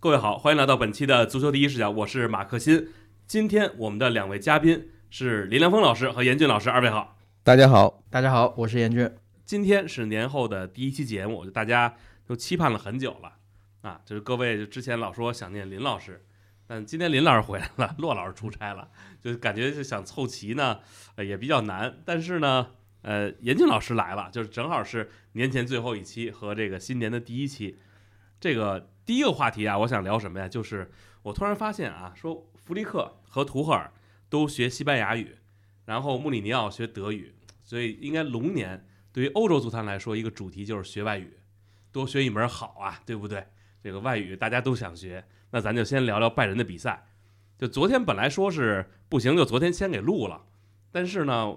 各位好，欢迎来到本期的足球第一视角，我是马克新。今天我们的两位嘉宾是林良锋老师和严俊老师，二位好。大家好，大家好，我是严俊。今天是年后的第一期节目，就大家都期盼了很久了啊！就是各位之前老说想念林老师，但今天林老师回来了，骆老师出差了，就感觉就想凑齐呢，呃也比较难。但是呢，呃，严俊老师来了，就是正好是年前最后一期和这个新年的第一期，这个。第一个话题啊，我想聊什么呀？就是我突然发现啊，说弗里克和图赫尔都学西班牙语，然后穆里尼奥学德语，所以应该龙年对于欧洲足坛来说，一个主题就是学外语，多学一门好啊，对不对？这个外语大家都想学，那咱就先聊聊拜仁的比赛。就昨天本来说是不行，就昨天先给录了，但是呢，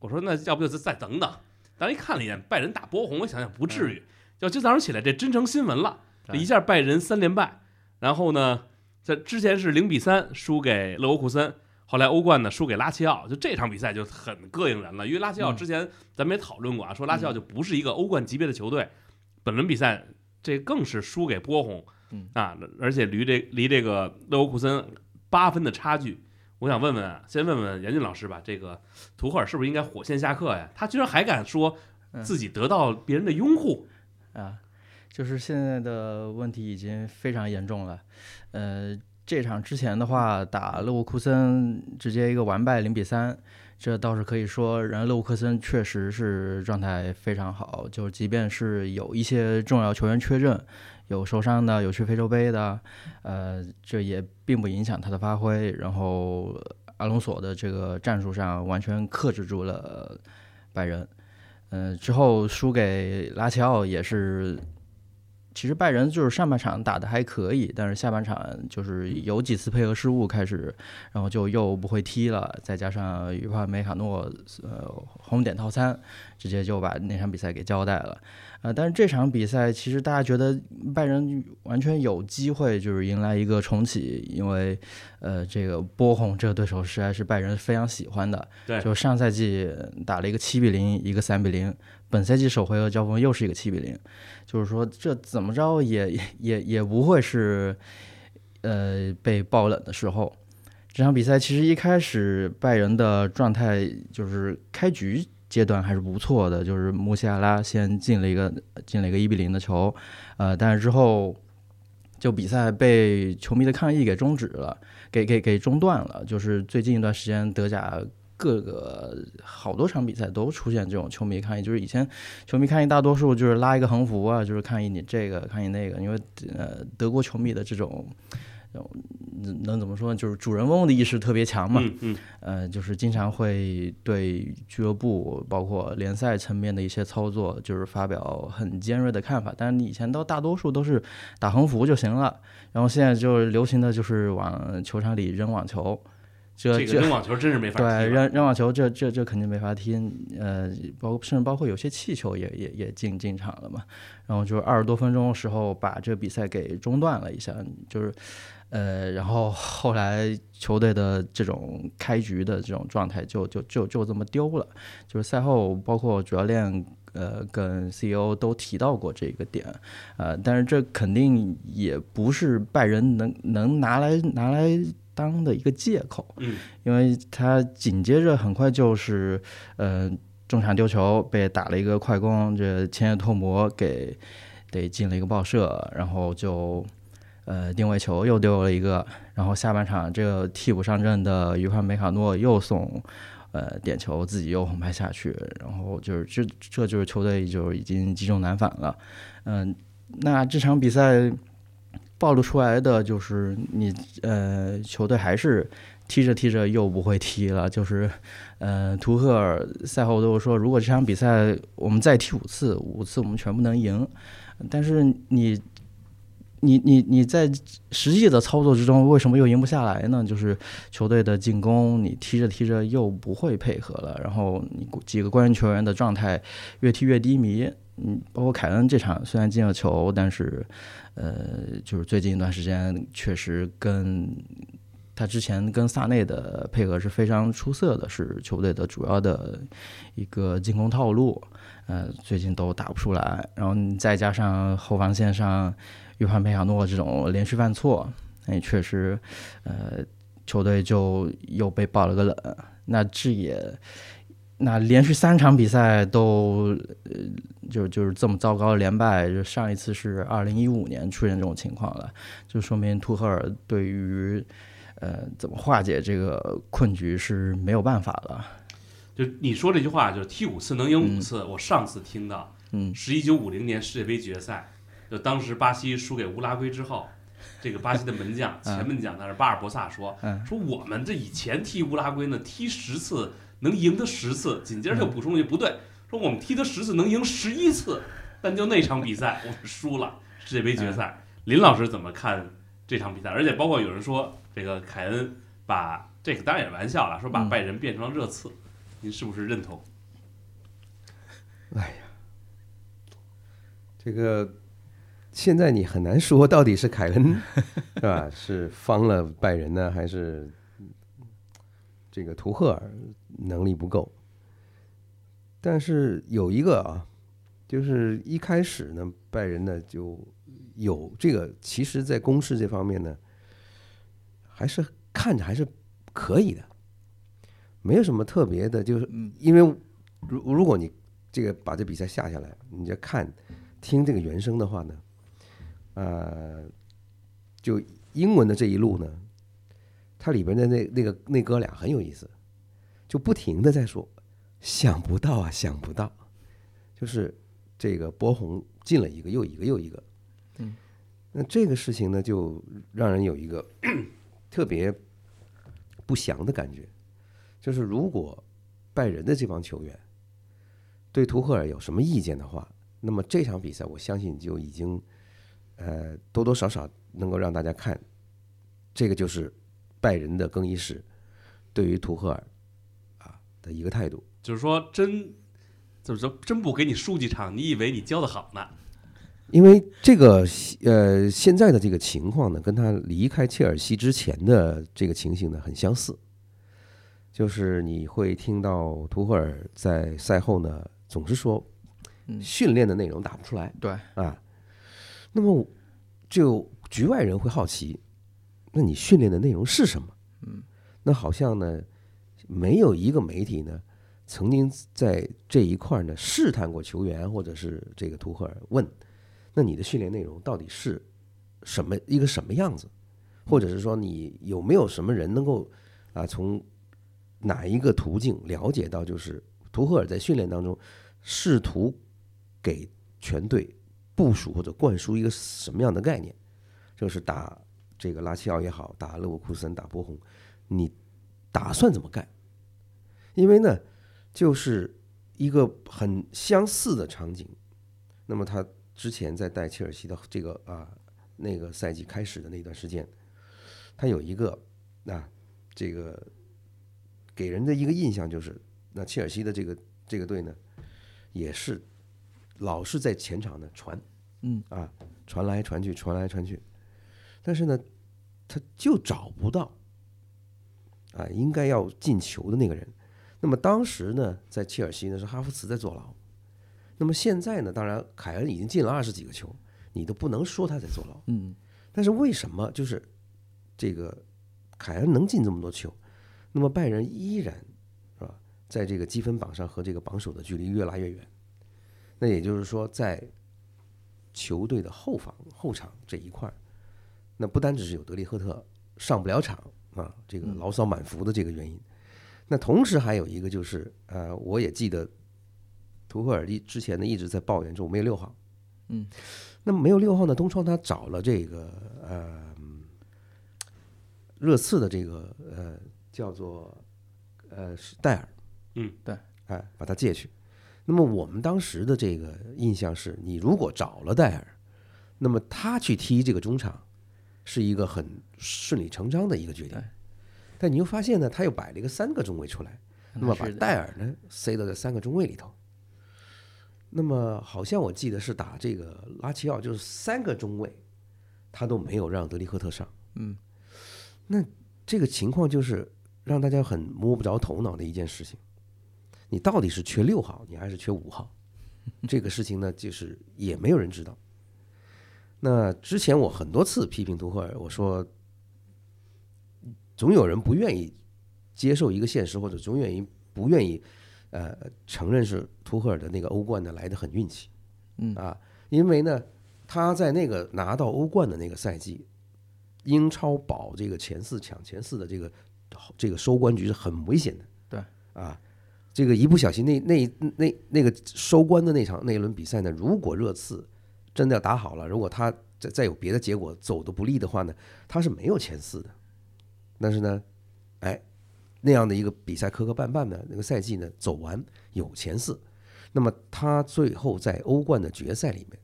我说那要不就再等等。当一看了一眼拜仁打波鸿，我想想不至于，要今早上起来这真成新闻了。一下拜仁三连败，然后呢，在之前是零比三输给勒沃库森，后来欧冠呢输给拉齐奥，就这场比赛就很膈应人了。因为拉齐奥之前咱们也讨论过啊，说拉齐奥就不是一个欧冠级别的球队，本轮比赛这更是输给波鸿，啊，而且离这离这个勒沃库森八分的差距。我想问问啊，先问问严俊老师吧，这个图赫尔是不是应该火线下课呀？他居然还敢说自己得到别人的拥护啊？就是现在的问题已经非常严重了，呃，这场之前的话打勒沃库森直接一个完败零比三，这倒是可以说，人勒沃库森确实是状态非常好，就即便是有一些重要球员缺阵，有受伤的，有去非洲杯的，呃，这也并不影响他的发挥。然后阿隆索的这个战术上完全克制住了拜仁，嗯，之后输给拉齐奥也是。其实拜仁就是上半场打的还可以，但是下半场就是有几次配合失误开始，然后就又不会踢了，再加上于帕梅卡诺呃红点套餐，直接就把那场比赛给交代了。呃，但是这场比赛其实大家觉得拜仁完全有机会就是迎来一个重启，因为呃这个波鸿这个对手实在是拜仁非常喜欢的，对，就上赛季打了一个七比零，一个三比零。本赛季首回合交锋又是一个七比零，就是说这怎么着也也也不会是，呃被爆冷的时候。这场比赛其实一开始拜仁的状态就是开局阶段还是不错的，就是穆西亚拉先进了一个进了一个一比零的球，呃，但是之后就比赛被球迷的抗议给终止了，给给给中断了。就是最近一段时间德甲。各个好多场比赛都出现这种球迷抗议，就是以前球迷抗议大多数就是拉一个横幅啊，就是抗议你这个抗议那个，因为呃德国球迷的这种能怎么说呢，就是主人翁的意识特别强嘛，嗯呃就是经常会对俱乐部包括联赛层面的一些操作就是发表很尖锐的看法，但是你以前都大多数都是打横幅就行了，然后现在就流行的就是往球场里扔网球。这个扔网球真是没法踢。对，扔扔网球这这这肯定没法踢。呃，包甚至包括有些气球也也也进进场了嘛。然后就是二十多分钟的时候把这比赛给中断了一下，就是呃，然后后来球队的这种开局的这种状态就就就就这么丢了。就是赛后包括主教练呃跟 CEO 都提到过这个点，呃，但是这肯定也不是拜仁能能拿来拿来。当的一个借口，嗯，因为他紧接着很快就是，呃，中场丢球被打了一个快攻，这前野拓磨给得进了一个爆射，然后就，呃，定位球又丢了一个，然后下半场这个替补上阵的于帕梅卡诺又送，呃，点球自己又红牌下去，然后就是这这就是球队就已经积重难返了，嗯，那这场比赛。暴露出来的就是你，呃，球队还是踢着踢着又不会踢了。就是，呃，图赫尔赛后都说，如果这场比赛我们再踢五次，五次我们全部能赢。但是你，你，你，你在实际的操作之中，为什么又赢不下来呢？就是球队的进攻，你踢着踢着又不会配合了，然后你几个关键球员的状态越踢越低迷。嗯，包括凯恩这场虽然进了球，但是。呃，就是最近一段时间，确实跟他之前跟萨内的配合是非常出色的，是球队的主要的一个进攻套路。呃，最近都打不出来，然后你再加上后防线上约翰佩亚诺这种连续犯错，那确实，呃，球队就又被爆了个冷。那这也，那连续三场比赛都，呃，就就是这么糟糕的连败，就上一次是二零一五年出现这种情况了，就说明图赫尔对于，呃，怎么化解这个困局是没有办法了。就你说这句话，就是踢五次能赢五次。我上次听到，嗯，是一九五零年世界杯决赛，就当时巴西输给乌拉圭之后，这个巴西的门将前门将，那是巴尔博萨说，说我们这以前踢乌拉圭呢，踢十次能赢他十次，紧接着就补充一句，不对，说我们踢他十次能赢十一次，但就那场比赛我们输了世界杯决赛。林老师怎么看这场比赛？而且包括有人说，这个凯恩把这个当然也是玩笑了，说把拜仁变成了热刺。您是不是认同？哎呀，这个现在你很难说到底是凯恩 是吧？是方了拜仁呢，还是这个图赫尔能力不够？但是有一个啊，就是一开始呢，拜仁呢就有这个，其实在攻势这方面呢，还是看着还是可以的。没有什么特别的，就是因为如如果你这个把这比赛下下来，你就看听这个原声的话呢，呃，就英文的这一路呢，它里边的那那个那哥俩很有意思，就不停的在说想不到啊，想不到，就是这个波鸿进了一个又一个又一个，嗯，那这个事情呢，就让人有一个 特别不祥的感觉。就是如果拜仁的这帮球员对图赫尔有什么意见的话，那么这场比赛我相信就已经呃多多少少能够让大家看，这个就是拜仁的更衣室对于图赫尔啊的一个态度，就是说真怎么说真不给你输几场，你以为你教的好呢？因为这个呃现在的这个情况呢，跟他离开切尔西之前的这个情形呢很相似。就是你会听到图赫尔在赛后呢，总是说，训练的内容打不出来。对啊，那么就局外人会好奇，那你训练的内容是什么？嗯，那好像呢，没有一个媒体呢，曾经在这一块呢试探过球员或者是这个图赫尔，问，那你的训练内容到底是什么一个什么样子？或者是说你有没有什么人能够啊从哪一个途径了解到，就是图赫尔在训练当中试图给全队部署或者灌输一个什么样的概念？就是打这个拉齐奥也好，打勒沃库森、打波鸿，你打算怎么干？因为呢，就是一个很相似的场景。那么他之前在带切尔西的这个啊那个赛季开始的那段时间，他有一个啊这个。给人的一个印象就是，那切尔西的这个这个队呢，也是老是在前场呢传，嗯啊传来传去，传来传去，但是呢，他就找不到啊应该要进球的那个人。那么当时呢，在切尔西呢是哈弗茨在坐牢，那么现在呢，当然凯恩已经进了二十几个球，你都不能说他在坐牢，嗯，但是为什么就是这个凯恩能进这么多球？那么拜仁依然，是吧？在这个积分榜上和这个榜首的距离越拉越远。那也就是说，在球队的后防后场这一块儿，那不单只是有德里赫特上不了场啊，这个牢骚满腹的这个原因。那同时还有一个就是，呃，我也记得图赫尔一之前呢一直在抱怨，说我没有六号。嗯。那么没有六号呢？东窗他找了这个呃热刺的这个呃。叫做，呃，是戴尔，嗯，对，哎，把他借去。那么我们当时的这个印象是，你如果找了戴尔，那么他去踢这个中场，是一个很顺理成章的一个决定。但你又发现呢，他又摆了一个三个中卫出来，那么把戴尔呢塞到这三个中卫里头。那么好像我记得是打这个拉齐奥，就是三个中卫，他都没有让德里赫特上。嗯，那。这个情况就是让大家很摸不着头脑的一件事情。你到底是缺六号，你还是缺五号？这个事情呢，就是也没有人知道。那之前我很多次批评图赫尔，我说，总有人不愿意接受一个现实，或者总愿意不愿意呃承认是图赫尔的那个欧冠呢来的很运气，嗯啊，因为呢他在那个拿到欧冠的那个赛季，英超保这个前四抢前四的这个这个收官局是很危险的，对啊，这个一不小心那那那那个收官的那场那一轮比赛呢，如果热刺真的要打好了，如果他再再有别的结果走的不利的话呢，他是没有前四的。但是呢，哎，那样的一个比赛磕磕绊绊的那个赛季呢，走完有前四，那么他最后在欧冠的决赛里面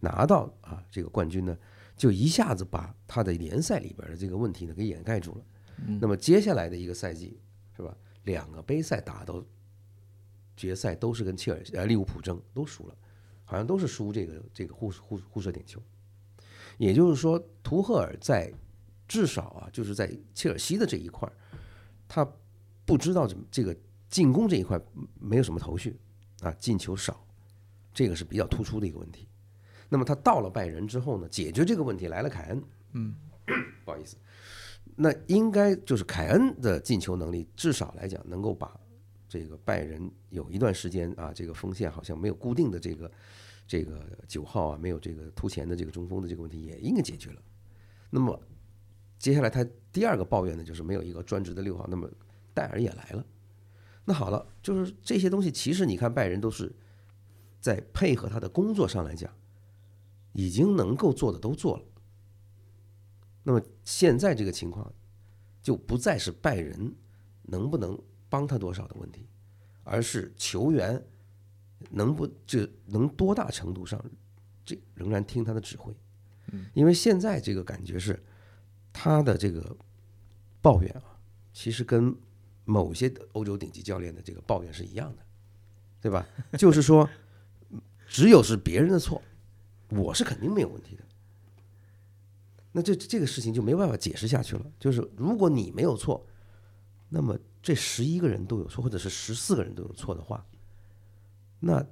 拿到啊这个冠军呢，就一下子把他的联赛里边的这个问题呢给掩盖住了。那么接下来的一个赛季是吧，两个杯赛打到决赛都是跟切尔西呃利物浦争，都输了，好像都是输这个这个互互互射点球。也就是说，图赫尔在至少啊，就是在切尔西的这一块儿，他不知道怎么这个进攻这一块没有什么头绪啊，进球少，这个是比较突出的一个问题。那么他到了拜仁之后呢，解决这个问题来了凯恩，嗯，不好意思，那应该就是凯恩的进球能力，至少来讲能够把这个拜仁有一段时间啊，这个锋线好像没有固定的这个这个九号啊，没有这个突前的这个中锋的这个问题也应该解决了。那么接下来他第二个抱怨呢，就是没有一个专职的六号。那么戴尔也来了，那好了，就是这些东西，其实你看拜仁都是在配合他的工作上来讲，已经能够做的都做了。那么现在这个情况，就不再是拜仁能不能帮他多少的问题，而是球员能不这能多大程度上，这仍然听他的指挥。因为现在这个感觉是他的这个抱怨啊，其实跟某些欧洲顶级教练的这个抱怨是一样的，对吧？就是说，只有是别人的错，我是肯定没有问题的。那这这个事情就没办法解释下去了。就是如果你没有错，那么这十一个人都有错，或者是十四个人都有错的话，那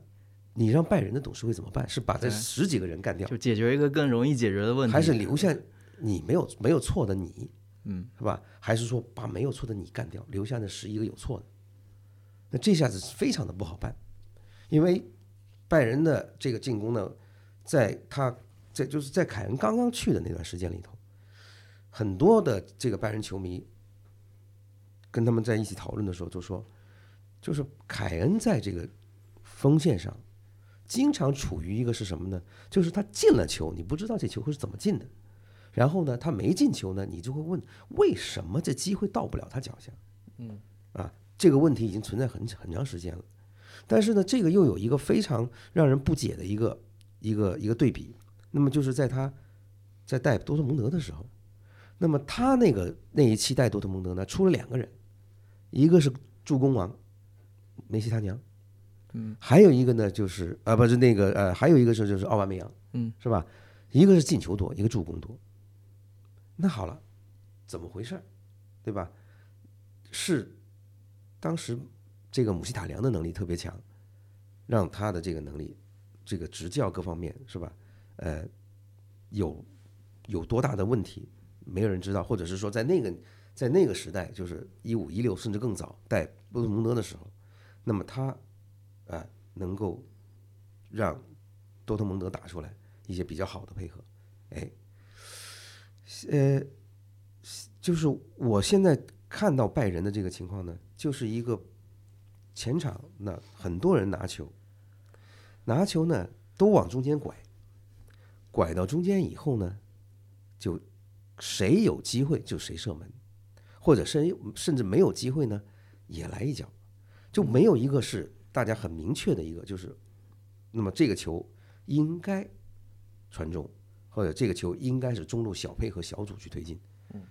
你让拜仁的董事会怎么办？是把这十几个人干掉，就解决一个更容易解决的问题，还是留下你没有没有错的你，嗯，是吧？还是说把没有错的你干掉，留下那十一个有错的？那这下子是非常的不好办，因为拜仁的这个进攻呢，在他在就是在凯恩刚刚去的那段时间里头，很多的这个拜仁球迷跟他们在一起讨论的时候就说，就是凯恩在这个锋线上经常处于一个是什么呢？就是他进了球，你不知道这球会是怎么进的。然后呢，他没进球呢，你就会问为什么这机会到不了他脚下？嗯，啊，这个问题已经存在很很长时间了。但是呢，这个又有一个非常让人不解的一个一个一个对比。那么就是在他在带多特蒙德的时候，那么他那个那一期带多特蒙德呢，出了两个人，一个是助攻王梅西他娘，嗯，还有一个呢就是啊不是那个呃还有一个是就是奥巴梅扬，嗯，是吧？一个是进球多，一个助攻多。那好了，怎么回事儿？对吧？是当时这个姆希塔良的能力特别强，让他的这个能力，这个执教各方面是吧？呃，有有多大的问题，没有人知道，或者是说在那个在那个时代，就是一五一六甚至更早带多特蒙德的时候，那么他啊、能够让多特蒙德打出来一些比较好的配合，哎，呃，就是我现在看到拜仁的这个情况呢，就是一个前场那很多人拿球，拿球呢都往中间拐，拐到中间以后呢，就谁有机会就谁射门，或者甚甚至没有机会呢，也来一脚，就没有一个是大家很明确的一个，就是那么这个球应该传中，或者这个球应该是中路小配合小组去推进，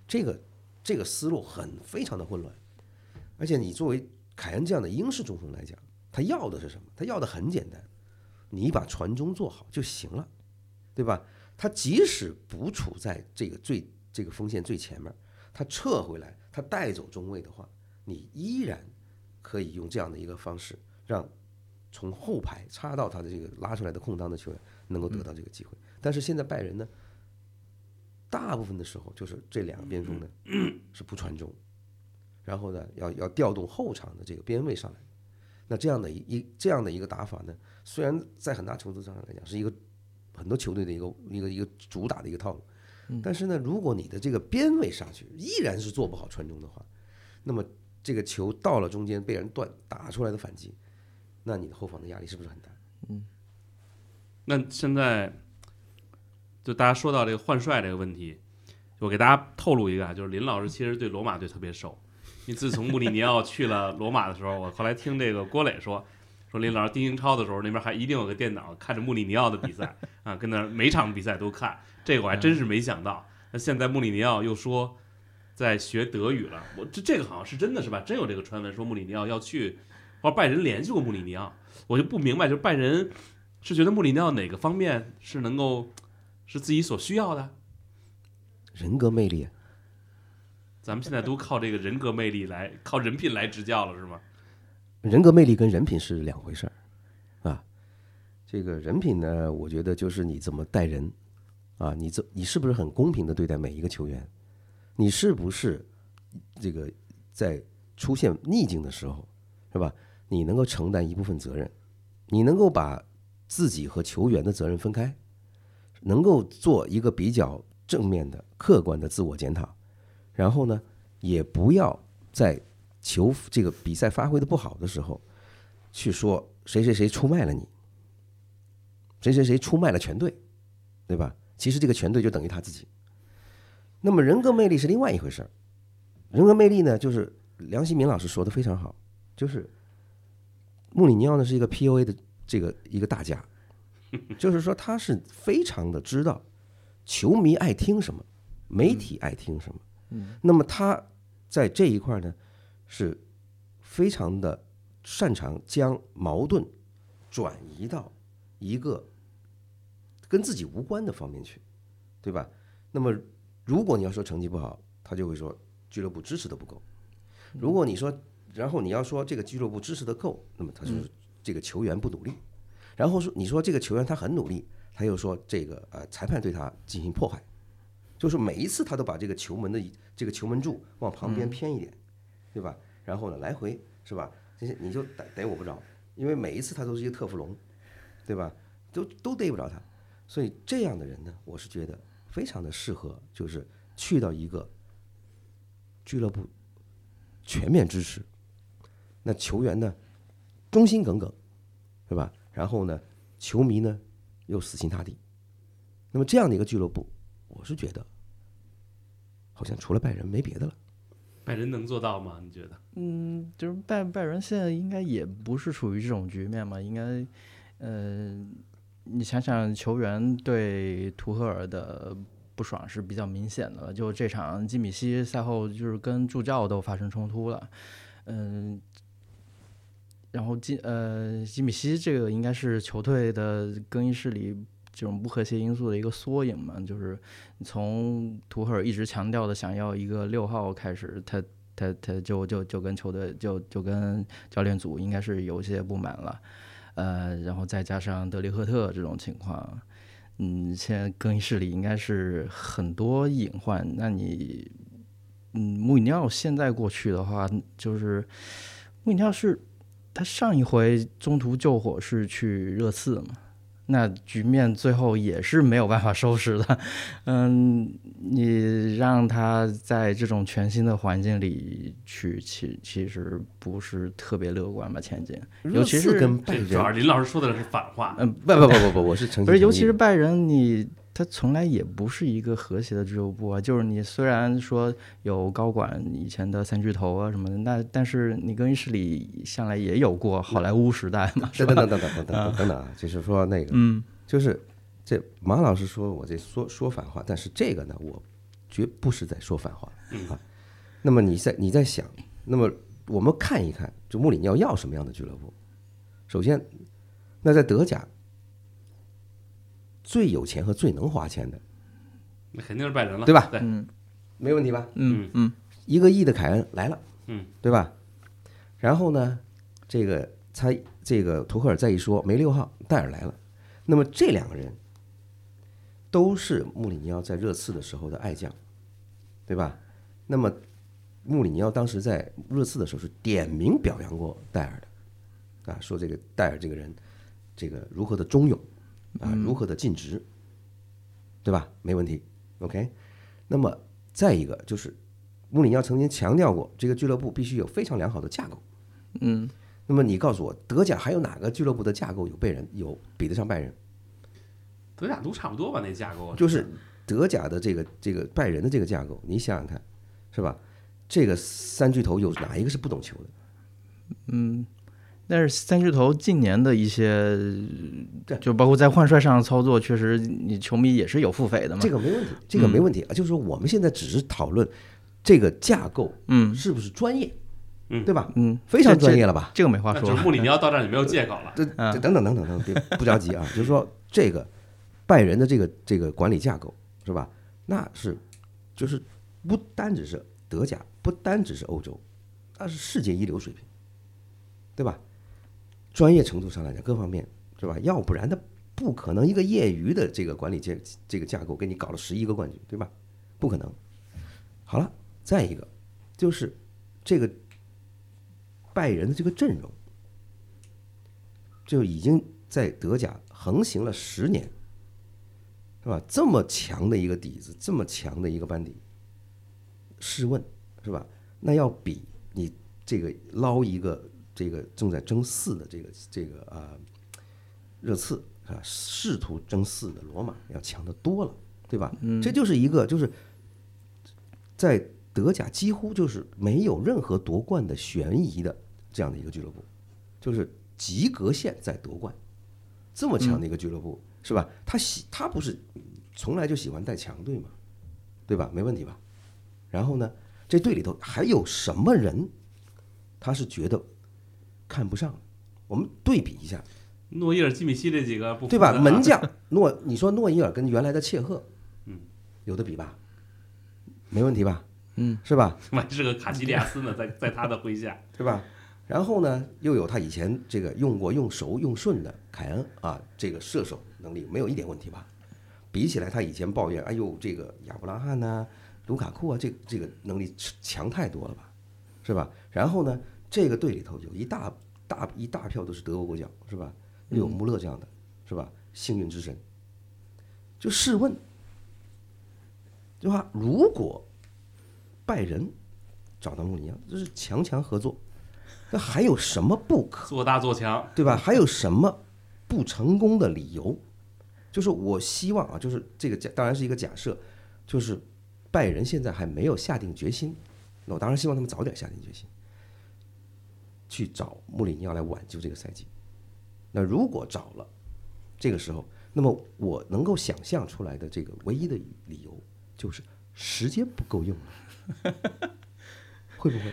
这个这个思路很非常的混乱，而且你作为凯恩这样的英式中锋来讲，他要的是什么？他要的很简单，你把传中做好就行了，对吧？他即使不处在这个最这个锋线最前面，他撤回来，他带走中卫的话，你依然可以用这样的一个方式，让从后排插到他的这个拉出来的空当的球员能够得到这个机会。但是现在拜仁呢，大部分的时候就是这两个边锋呢 是不传中，然后呢要要调动后场的这个边位上来。那这样的一一这样的一个打法呢，虽然在很大程度上来讲是一个很多球队的一个一个一个主打的一个套路，但是呢，如果你的这个边位上去依然是做不好传中的话，那么这个球到了中间被人断打出来的反击，那你的后防的压力是不是很大？嗯那现在就大家说到这个换帅这个问题，我给大家透露一个啊，就是林老师其实对罗马队特别熟。你自从穆里尼奥去了罗马的时候，我后来听这个郭磊说，说林老师踢英超的时候，那边还一定有个电脑看着穆里尼奥的比赛 啊，跟那每场比赛都看。这个我还真是没想到。那现在穆里尼奥又说在学德语了，我这这个好像是真的是吧？真有这个传闻说穆里尼奥要去，或者拜仁联系过穆里尼奥，我就不明白，就是拜仁是觉得穆里尼奥哪个方面是能够是自己所需要的？人格魅力啊，咱们现在都靠这个人格魅力来，靠人品来执教了，是吗？人格魅力跟人品是两回事儿啊。这个人品呢，我觉得就是你怎么待人啊，你怎你是不是很公平的对待每一个球员？你是不是这个在出现逆境的时候，是吧？你能够承担一部分责任，你能够把自己和球员的责任分开，能够做一个比较正面的、客观的自我检讨，然后呢，也不要在球这个比赛发挥的不好的时候，去说谁谁谁出卖了你，谁谁谁出卖了全队，对吧？其实这个全队就等于他自己。那么人格魅力是另外一回事儿，人格魅力呢，就是梁希明老师说的非常好，就是穆里尼奥呢是一个 PUA 的这个一个大家，就是说他是非常的知道球迷爱听什么，媒体爱听什么，那么他在这一块呢是非常的擅长将矛盾转移到一个跟自己无关的方面去，对吧？那么如果你要说成绩不好，他就会说俱乐部支持的不够；如果你说，然后你要说这个俱乐部支持的够，那么他就是这个球员不努力。然后说你说这个球员他很努力，他又说这个呃裁判对他进行迫害，就是每一次他都把这个球门的这个球门柱往旁边偏一点，对吧？然后呢来回是吧？这些你就逮逮我不着，因为每一次他都是一个特富龙，对吧？都都逮不着他，所以这样的人呢，我是觉得非常的适合，就是去到一个俱乐部全面支持，那球员呢忠心耿耿，是吧？然后呢，球迷呢又死心塌地，那么这样的一个俱乐部，我是觉得好像除了拜仁没别的了。拜仁能做到吗？你觉得？嗯，就是拜拜仁现在应该也不是处于这种局面嘛，应该，呃，你想想球员对图赫尔的不爽是比较明显的了，就这场基米希赛后就是跟助教都发生冲突了，嗯、然后基呃基米希这个应该是球队的更衣室里这种不和谐因素的一个缩影嘛，就是从图赫尔一直强调的想要一个六号开始，他他他就就就跟球队就就跟教练组应该是有些不满了，呃，然后再加上德里赫特这种情况，嗯，现在更衣室里应该是很多隐患。那你，嗯，穆里尼奥现在过去的话，就是穆里尼奥是他上一回中途救火是去热刺嘛，那局面最后也是没有办法收拾的。嗯，你让他在这种全新的环境里去，其其实不是特别乐观吧前景。尤其是跟拜仁主要林老师说的是反话。嗯，不不不不不，我是 诚心不是，尤其是拜仁，你他从来也不是一个和谐的俱乐部啊。就是你虽然说有高管以前的三巨头啊什么的，那但是你更衣室里向来也有过好莱坞时代嘛，是等等等等等等等等啊，就是说那个，嗯就是这马老师说我这说说反话，但是这个呢，我绝不是在说反话啊。那么你在你在想，那么我们看一看，就穆里尼奥要什么样的俱乐部？首先，那在德甲最有钱和最能花钱的，那肯定是拜仁了，对吧？对，嗯。没问题吧？嗯嗯。一个亿的凯恩来了，嗯，对吧？然后呢，这个他这个图赫尔再一说没六号，戴尔来了，那么这两个人都是穆里尼奥在热刺的时候的爱将，对吧？那么穆里尼奥当时在热刺的时候是点名表扬过戴尔的，啊，说这个戴尔这个人，这个如何的忠勇啊，如何的尽职，对吧？没问题，OK。那么再一个就是穆里尼奥曾经强调过，这个俱乐部必须有非常良好的架构。嗯，那么你告诉我，德甲还有哪个俱乐部的架构有被人有比得上拜仁？德甲都差不多吧，那架构就是德甲的这个这个拜仁的这个架构，你想想看，是吧？这个三巨头有哪一个是不懂球的？但是三巨头近年的一些对，就包括在换帅上的操作，确实你球迷也是有腹诽的嘛。这个没问题，这个没问题啊。就是说我们现在只是讨论这个架构嗯是不是专业，嗯对吧？嗯，非常专业了吧？这个没话说就是。穆里尼奥到这儿就没有借口了。这嗯这等等等等等，别不着急啊。就是说这个拜仁的这个这个管理架构是吧？那是就是不单只是德甲，不单只是欧洲，那是世界一流水平，对吧？专业程度上来讲，各方面是吧？要不然他不可能一个业余的这个管理这这个架构给你搞了十一个冠军，对吧？不可能。好了，再一个就是这个拜仁的这个阵容。就已经在德甲横行了十年，是吧？这么强的一个底子，这么强的一个班底，试问是吧？那要比你这个捞一个这个正在争四的这个这个啊热刺啊，试图争四的罗马要强得多了，对吧？这就是一个就是在德甲几乎就是没有任何夺冠的悬疑的这样的一个俱乐部，就是及格线在夺冠，这么强的一个俱乐部、是吧？他喜他不是从来就喜欢带强队嘛，对吧？没问题吧？然后呢，这队里头还有什么人，他是觉得看不上？我们对比一下，诺伊尔、基米希这几个不服对吧？门将诺，你说诺伊尔跟原来的切赫，嗯，有的比吧？没问题吧？嗯，是吧？还是个卡西利亚斯呢，在在他的麾下，对吧？然后呢，又有他以前这个用过用熟用顺的凯恩啊，这个射手能力没有一点问题吧？比起来，他以前抱怨，哎呦，这个亚布拉罕呐、卢卡库啊，这这个能力强太多了吧，是吧？然后呢，这个队里头有一大大一大票都是德国国脚，是吧？又有穆勒这样的，是吧？幸运之神。就试问，对吧？如果拜仁找到穆里尼奥，这是强强合作，那还有什么不可？做大做强，对吧？还有什么不成功的理由？就是我希望啊，就是这个假当然是一个假设，就是拜仁现在还没有下定决心，那我当然希望他们早点下定决心，去找穆里尼奥来挽救这个赛季。那如果找了，这个时候，那么我能够想象出来的这个唯一的理由就是时间不够用了，会不会？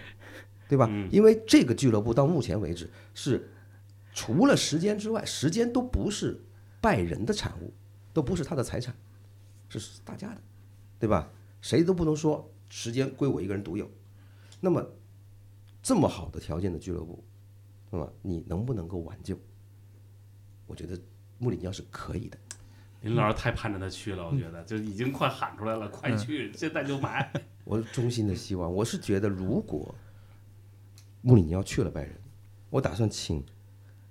对吧？因为这个俱乐部到目前为止是除了时间之外，时间都不是拜仁的产物，都不是他的财产，是大家的，对吧？谁都不能说时间归我一个人独有。那么这么好的条件的俱乐部，那么你能不能够挽救？我觉得穆里尼奥是可以的。林老师太盼着他去了，我觉得就已经快喊出来了，快去，现在就买。我衷心的希望，我是觉得，如果穆里尼奥去了拜仁，我打算请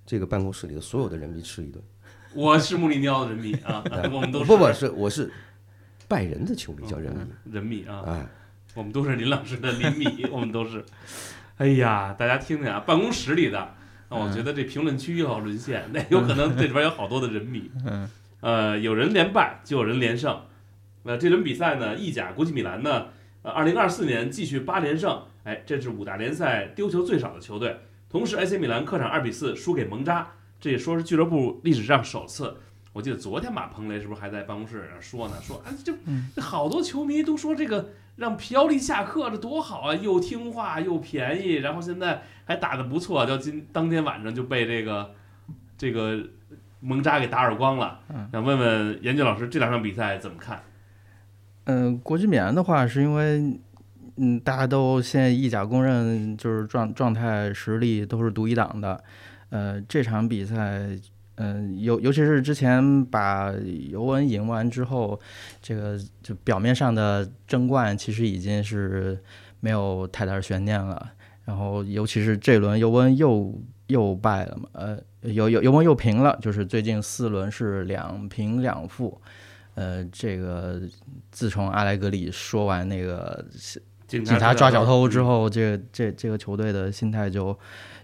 这个办公室里的所有的人民吃一顿。我是穆里尼奥的人民啊，我们都是不不是，我是拜仁的球迷，叫人民。人民啊，哎，我们都是林老师的林迷，我们都是。哎呀，大家听听啊，办公室里的，那我觉得这评论区又要沦陷，那有可能这里边有好多的人迷。嗯，呃，有人连败，就有人连胜。那这轮比赛呢，意甲国际米兰呢，呃，二零二四年继续八连胜，哎，这是五大联赛丢球最少的球队。同时，AC 米兰客场二比四输给蒙扎，这也说是俱乐部历史上首次。我记得昨天马鹏雷是不是还在办公室上说呢？说啊，这这好多球迷都说这个让皮奥利下课这多好啊，又听话又便宜，然后现在还打得不错，就今当天晚上就被这个这个蒙扎给打耳光了。想问问严俊老师这两场比赛怎么看？嗯，国际米兰的话，是因为嗯，大家都现在意甲公认就是状状态实力都是独一档的。呃，这场比赛，嗯，尤尤其是之前把尤文赢完之后，这个就表面上的争冠其实已经是没有太大悬念了。然后，尤其是这轮尤文又又败了嘛，呃，尤尤尤文又平了，就是最近四轮是两平两负。呃，这个自从阿莱格里说完那个警警察抓小偷之嗯后，这这这个球队的心态就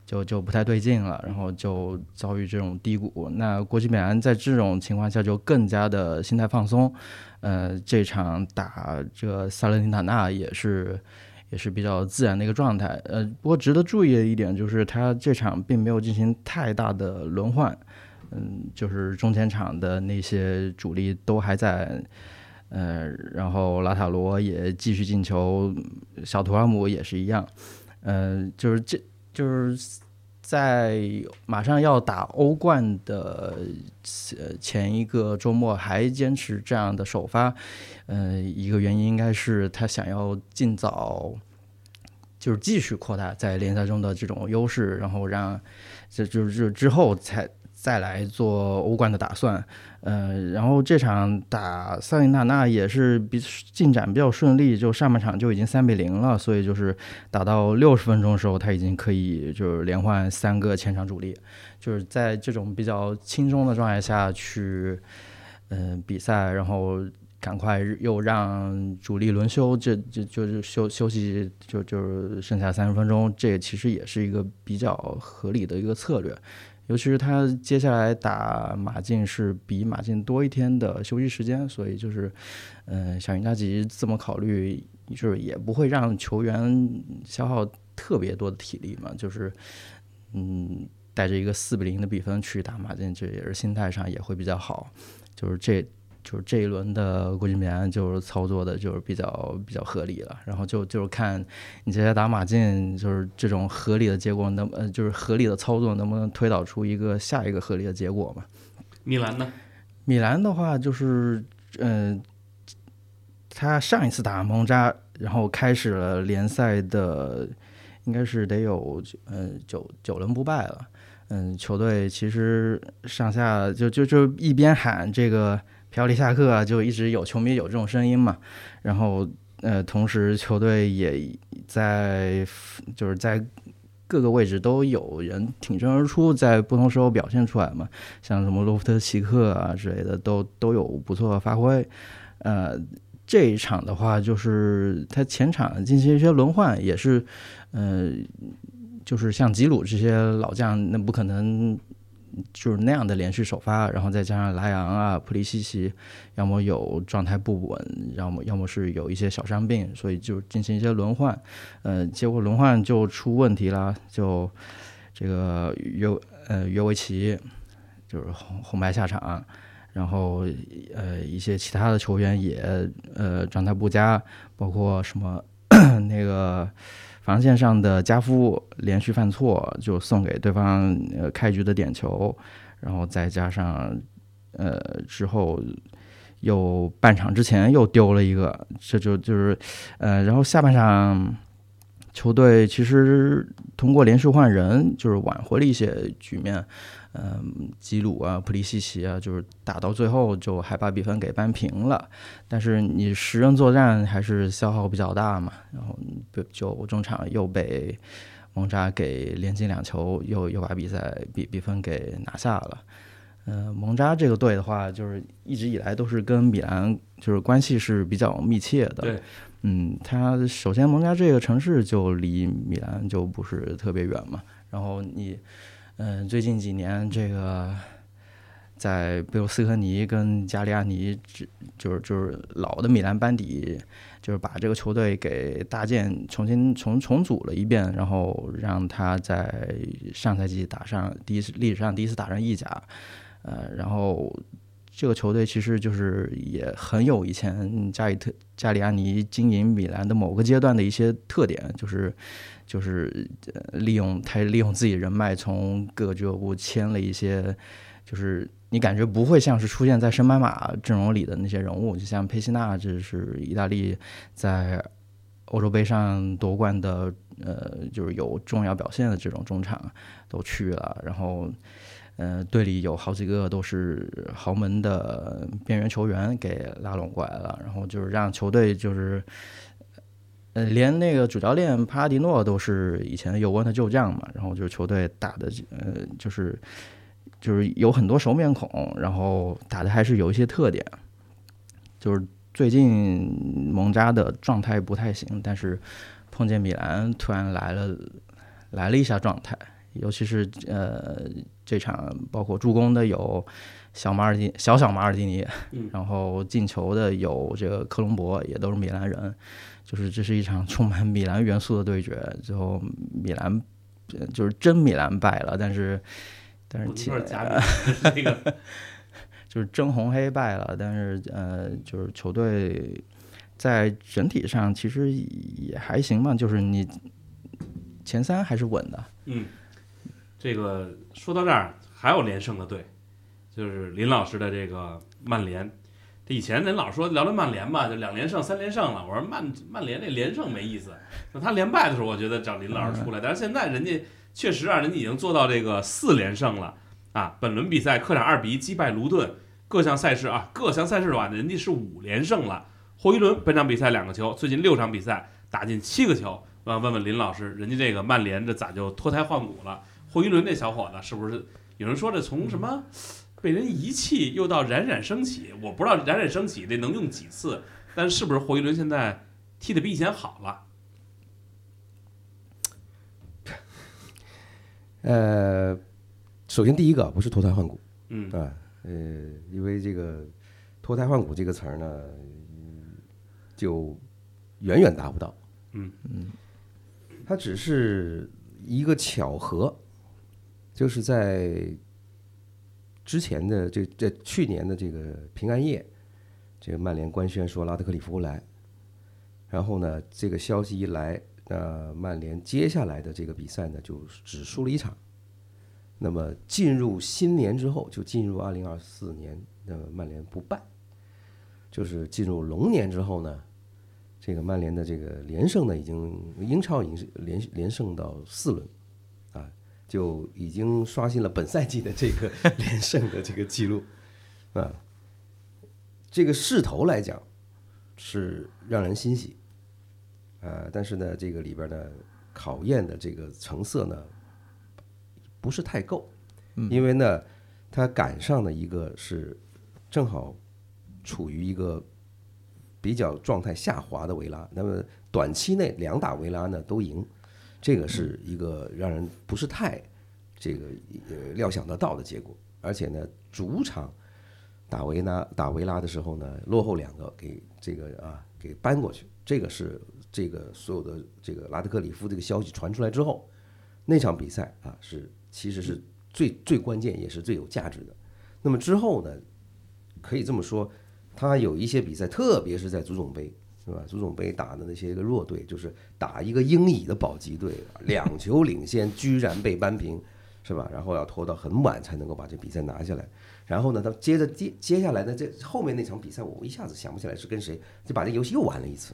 就就不太对劲了，然后就遭遇这种低谷。那国际米兰在这种情况下就更加的心态放松。呃，这场打这个萨勒尼塔纳也是也是比较自然的一个状态。呃，不过值得注意的一点就是，他这场并没有进行太大的轮换。嗯，就是中前场的那些主力都还在，呃，然后拉塔罗也继续进球，小图尔姆也是一样，呃，就是这就是在马上要打欧冠的前一个周末还坚持这样的首发，呃，一个原因应该是他想要尽早。就是继续扩大在联赛中的这种优势，然后让这就是就之后才再来做欧冠的打算。呃，然后这场打塞维纳纳也是比进展比较顺利，就上半场就已经三比零了，所以就是打到六十分钟的时候，他已经可以就是连换三个前场主力，就是在这种比较轻松的状态下去，嗯、比赛，然后。赶快又让主力轮休，这这就是休休息，就就是剩下三十分钟，这其实也是一个比较合理的一个策略。尤其是他接下来打马竞是比马竞多一天的休息时间，所以就是，嗯、小云加吉这么考虑，就是也不会让球员消耗特别多的体力嘛，就是，嗯，带着一个四比零的比分去打马竞，这也是心态上也会比较好，就是这。就是这一轮的国际米兰就是操作的，就是比较比较合理了。然后就就是看你接下来打马竞，就是这种合理的结果能呃，就是合理的操作能不能推导出一个下一个合理的结果嘛？米兰呢？米兰的话就是，嗯、他上一次打蒙扎，然后开始了联赛的，应该是得有嗯九九轮不败了。嗯，球队其实上下就就就一边喊这个朴里夏克，就一直有球迷有这种声音嘛。然后呃，同时球队也在就是在各个位置都有人挺身而出，在不同时候表现出来嘛。像什么洛夫特奇克啊之类的，都都有不错的发挥。呃，这一场的话，就是他前场进行一些轮换，也是，呃，就是像吉鲁这些老将，那不可能就是那样的连续首发，然后再加上莱昂啊、普利西奇，要么有状态不稳，要么要么是有一些小伤病，所以就进行一些轮换。呃，结果轮换就出问题了，就这个约呃约维奇就是红红牌下场，然后呃一些其他的球员也呃状态不佳，包括什么 那个防线上的加夫连续犯错，就送给对方呃开局的点球，然后再加上呃之后。又半场之前又丢了一个，这就就是，呃，然后下半场球队其实通过连续换人，就是挽回了一些局面。嗯，吉鲁啊、普利西奇啊，就是打到最后就还把比分给扳平了。但是你十人作战还是消耗比较大嘛，然后就就中场又被蒙扎给连进两球，又又把比赛比比分给拿下了。呃，蒙扎这个队的话，就是一直以来都是跟米兰就是关系是比较密切的。对，嗯，他首先蒙扎这个城市就离米兰就不是特别远嘛，然后你，嗯、最近几年这个在贝卢斯科尼跟加利亚尼，就是就是老的米兰班底，就是把这个球队给搭建重新重重组了一遍，然后让他在上赛季打上第一次历史上第一次打上意甲，呃，然后这个球队其实就是也很有以前加里特加里亚尼经营米兰的某个阶段的一些特点，就是就是利用他利用自己人脉从各个俱乐部签了一些就是你感觉不会像是出现在升班马阵容里的那些人物，就像佩西纳，这是意大利在欧洲杯上夺冠的，呃，就是有重要表现的这种中场都去了，然后。呃，队里有好几个都是豪门的边缘球员给拉拢过来了，然后就是让球队就是，呃，连那个主教练帕拉迪诺都是以前尤文的旧将嘛，然后就是球队打的呃，就是就是有很多熟面孔，然后打的还是有一些特点，就是最近蒙扎的状态不太行，但是碰见米兰突然来了来了一下状态。尤其是呃这场包括助攻的有小马尔蒂小小马尔蒂尼，嗯然后进球的有这个科隆博，也都是米兰人，就是这是一场充满米兰元素的对决。最后米兰呃就是真米兰败了，但是但是其不是假米，是这个 就是真红黑败了，但是呃就是球队在整体上其实也还行吧，就是你前三还是稳的。嗯，这个说到这儿，还有连胜的队，就是林老师的这个曼联。以前人老说聊聊曼联吧，就两连胜、三连胜了。我说曼曼联这连胜没意思，等他连败的时候，我觉得找林老师出来。但是现在人家确实啊，人家已经做到这个四连胜了啊。本轮比赛客场二比一击败卢顿，各项赛事啊，各项赛事的话，人家是五连胜了。霍伊伦本场比赛两个球，最近六场比赛打进七个球。我想问问林老师，人家这个曼联这咋就脱胎换骨了？霍云伦那小伙子是不是有人说这从什么被人遗弃又到冉冉升起？我不知道冉冉升起这能用几次，但是不是霍云伦现在踢的比以前好了？呃，首先第一个不是脱胎换骨嗯啊，呃，因为这个脱胎换骨这个词儿呢，嗯就远远达不到。嗯嗯，它只是一个巧合，就是在之前的这这去年的这个平安夜，这个曼联官宣说拉德克里夫来，然后呢，这个消息一来，那曼联接下来的这个比赛呢，就只输了一场。那么进入新年之后，就进入二零二四年，那么曼联不败，就是进入龙年之后呢，这个曼联的这个连胜呢，已经英超已经是连连胜到四轮，就已经刷新了本赛季的这个 连胜的这个记录，啊，这个势头来讲是让人欣喜，啊，但是呢，这个里边呢考验的这个成色呢不是太够，因为呢，他赶上的一个是正好处于一个比较状态下滑的维拉，那么短期内两打维拉呢都赢，这个是一个让人不是太这个呃料想得到的结果，而且呢，主场打维拉打维拉的时候呢，落后两个给这个啊给扳过去，这个是这个所有的这个拉德克里夫这个消息传出来之后，那场比赛啊是其实是最最关键也是最有价值的。那么之后呢，可以这么说，他有一些比赛，特别是在足总杯，是吧？足总杯打的那些个弱队，就是打一个英乙的保级队，两球领先，居然被扳平，是吧？然后要拖到很晚才能够把这比赛拿下来。然后呢，他接着接接下来呢，这后面那场比赛，我一下子想不起来是跟谁，就把这游戏又玩了一次，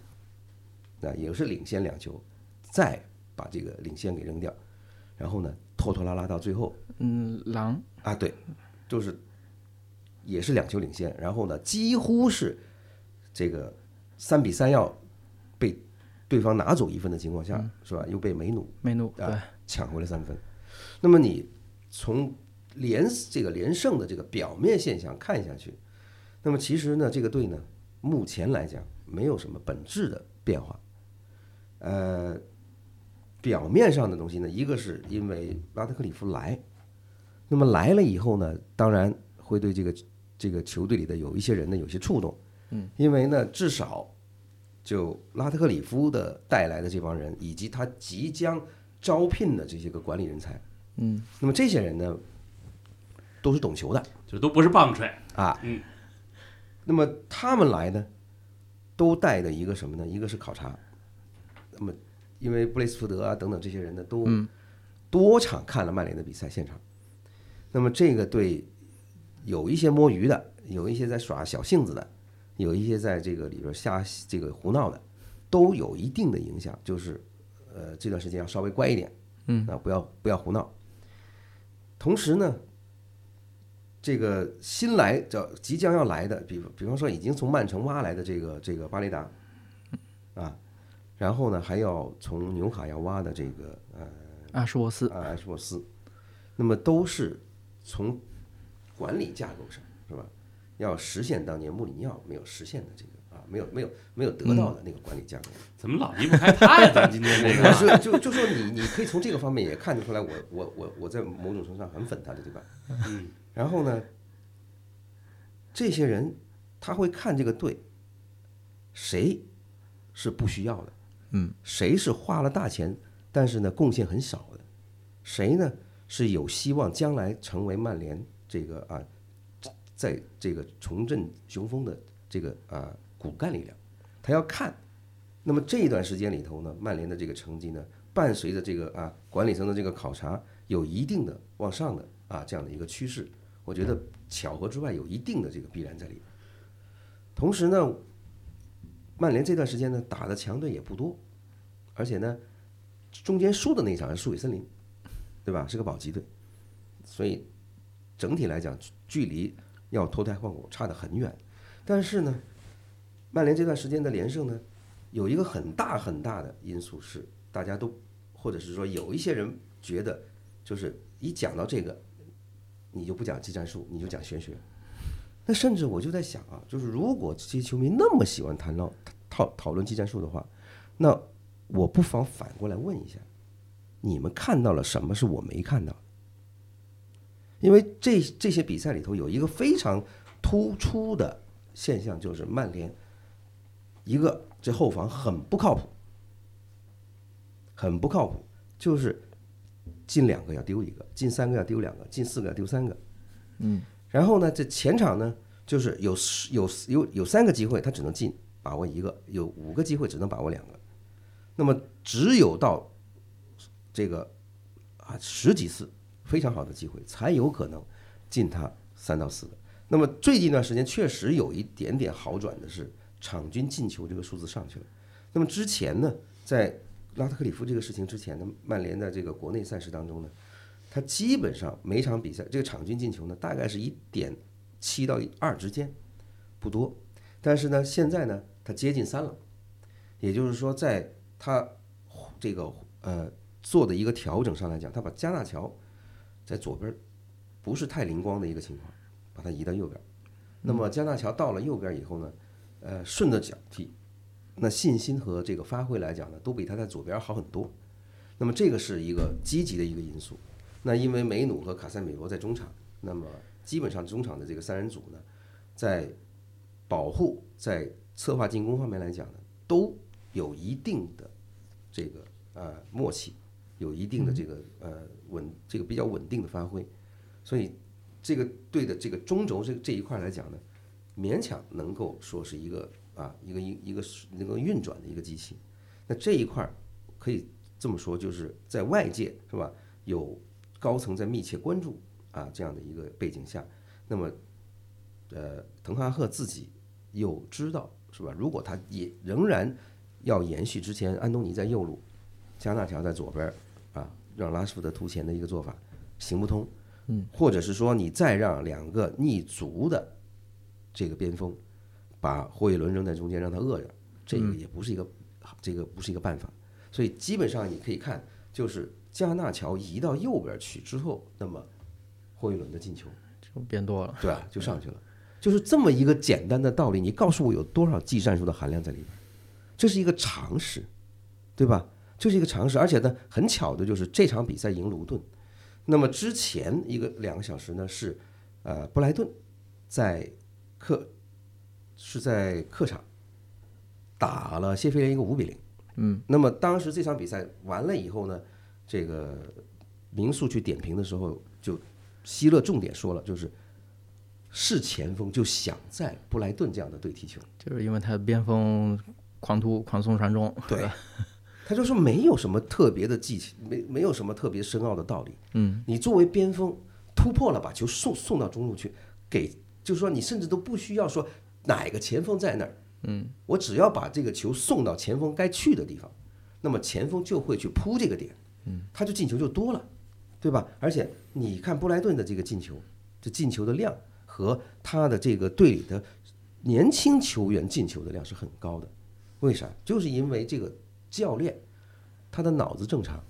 那也是领先两球，再把这个领先给扔掉，然后呢，拖拖拉拉到最后嗯，狼啊，对，就是也是两球领先，然后呢，几乎是这个三比三要被对方拿走一分的情况下，是吧？又被梅努梅努对啊抢回了三分。那么你从连这个连胜的这个表面现象看下去，那么其实呢，这个队呢，目前来讲没有什么本质的变化。呃，表面上的东西呢，一个是因为拉特克里夫来，那么来了以后呢，当然会对这个这个球队里的有一些人呢有些触动，嗯，因为呢，至少就拉特克里夫的带来的这帮人，以及他即将招聘的这些个管理人才，嗯，那么这些人呢，都是懂球的就都不是棒槌，啊，嗯，那么他们来呢，都带的一个什么呢？一个是考察，那么因为布雷斯福德啊等等这些人呢，都多场看了曼联的比赛现场，那么这个对有一些摸鱼的，有一些在耍小性子的，有一些在这个里边瞎这个胡闹的，都有一定的影响。就是呃这段时间要稍微乖一点，嗯啊不要不要胡闹。同时呢，这个新来叫即将要来的，比比方说已经从曼城挖来的这个这个巴雷达，啊，然后呢还要从纽卡要挖的这个呃阿什沃斯，啊阿什沃斯，那么都是从管理架构上是吧？要实现当年穆里尼奥没有实现的这个啊，没有没有没有得到的那个管理架构。怎么老离不开他呀？咱今天这个，是就就说你你可以从这个方面也看得出来我，我我我在某种程度上很粉他的，对吧？嗯，然后呢，这些人他会看这个队，谁是不需要的，嗯，谁是花了大钱，但是呢贡献很少的，谁呢是有希望将来成为曼联这个啊，在这个重振雄风的这个啊骨干力量，他要看。那么这一段时间里头呢，曼联的这个成绩呢，伴随着这个啊管理层的这个考察，有一定的往上的啊这样的一个趋势。我觉得巧合之外有一定的这个必然在里面。同时呢，曼联这段时间呢打的强队也不多，而且呢中间输的那一场是输给森林，对吧？是个保级队，所以整体来讲距离要脱胎换骨差得很远。但是呢，曼联这段时间的连胜呢，有一个很大很大的因素是，大家都或者是说有一些人觉得，就是一讲到这个，你就不讲技战术，你就讲玄学。那甚至我就在想啊，就是如果这些球迷那么喜欢谈到讨讨论技战术的话，那我不妨反过来问一下，你们看到了什么是我没看到的？因为这这些比赛里头有一个非常突出的现象，就是曼联一个这后防很不靠谱，很不靠谱，就是进两个要丢一个，进三个要丢两个，进四个要丢三个。嗯，然后呢，这前场呢，就是有十有有有三个机会，他只能进把握一个；有五个机会只能把握两个。那么只有到这个啊十几次非常好的机会，才有可能进他三到四个。那么最近一段时间确实有一点点好转的是，场均进球这个数字上去了。那么之前呢，在拉特克里夫这个事情之前呢，曼联的这个国内赛事当中呢，他基本上每场比赛这个场均进球呢，大概是一点七到二之间，不多。但是呢，现在呢，他接近三了，也就是说，在他这个呃做的一个调整上来讲，他把加纳乔在左边不是太灵光的一个情况，把它移到右边。那么加纳乔到了右边以后呢，呃，顺着脚踢，那信心和这个发挥来讲呢，都比他在左边好很多。那么这个是一个积极的一个因素。那因为梅努和卡塞米罗在中场，那么基本上中场的这个三人组呢，在保护、在策划进攻方面来讲呢，都有一定的这个呃默契，有一定的这个呃稳这个比较稳定的发挥，所以这个队的这个中轴这这一块来讲呢，勉强能够说是一个啊一个一一个能够运转的一个机器。那这一块可以这么说，就是在外界是吧有高层在密切关注啊这样的一个背景下，那么呃滕哈赫自己又知道是吧？如果他也仍然要延续之前安东尼在右路，加纳乔在左边让拉什福德突前的一个做法行不通，嗯，或者是说你再让两个逆足的这个边锋把霍伊伦扔在中间让他饿着，这个也不是一个这个不是一个办法，所以基本上你可以看就是加纳乔移到右边去之后，那么霍伊伦的进球就变多了。对吧？就上去了，就是这么一个简单的道理。你告诉我有多少技战术的含量在里边？这是一个常识，对吧？这是一个常识，而且呢，很巧的就是这场比赛赢卢顿，那么之前一个两个小时呢是，呃，布莱顿在客是在客场打了谢菲联一个五比零。嗯，那么当时这场比赛完了以后呢，这个民宿去点评的时候，就希勒重点说了，就是是前锋就想在布莱顿这样的队踢球。就是因为他边锋狂突狂送传中，对，他就说没有什么特别的技巧，没没有什么特别深奥的道理。嗯，你作为边锋突破了，把球送送到中路去，给，就是说你甚至都不需要说哪个前锋在那儿，嗯，我只要把这个球送到前锋该去的地方，那么前锋就会去扑这个点，嗯，他就进球就多了，对吧？而且你看布莱顿的这个进球，这进球的量和他的这个队里的年轻球员进球的量是很高的，为啥？就是因为这个教练他的脑子正常，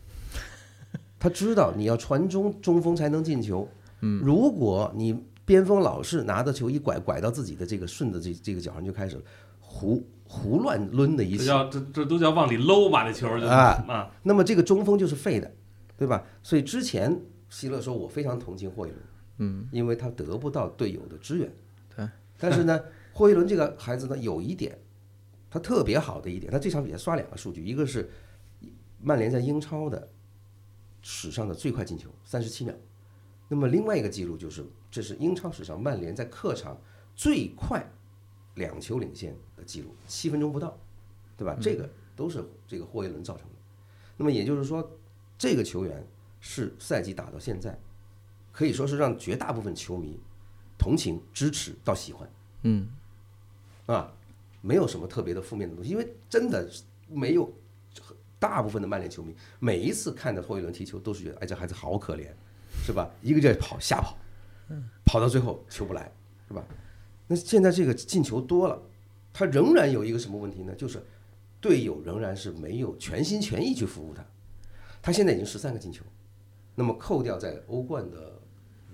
他知道你要传中，中锋才能进球。嗯，如果你边锋老是拿着球一拐拐到自己的这个顺着这这个脚上就开始胡胡乱抡的一气，这叫这这都叫往里搂吧，这球就啊。啊，那么这个中锋就是废的，对吧？所以之前希勒说我非常同情霍伊伦，嗯，因为他得不到队友的支援。对，但是呢，霍伊伦这个孩子呢，有一点他特别好的一点，他这场比赛刷两个数据，一个是曼联在英超的史上的最快进球，三十七秒。那么另外一个记录就是，这是英超史上曼联在客场最快两球领先的记录，七分钟不到，对吧？这个都是这个霍伊伦造成的。那么也就是说，这个球员是赛季打到现在，可以说是让绝大部分球迷同情、支持到喜欢嗯，啊，没有什么特别的负面的东西，因为真的没有大部分的曼联球迷每一次看着霍伊伦踢球都是觉得，哎，这孩子好可怜，是吧？一个劲跑瞎跑，跑到最后球不来，是吧？那现在这个进球多了，他仍然有一个什么问题呢？就是队友仍然是没有全心全意去服务他。他现在已经十三个进球，那么扣掉在欧冠的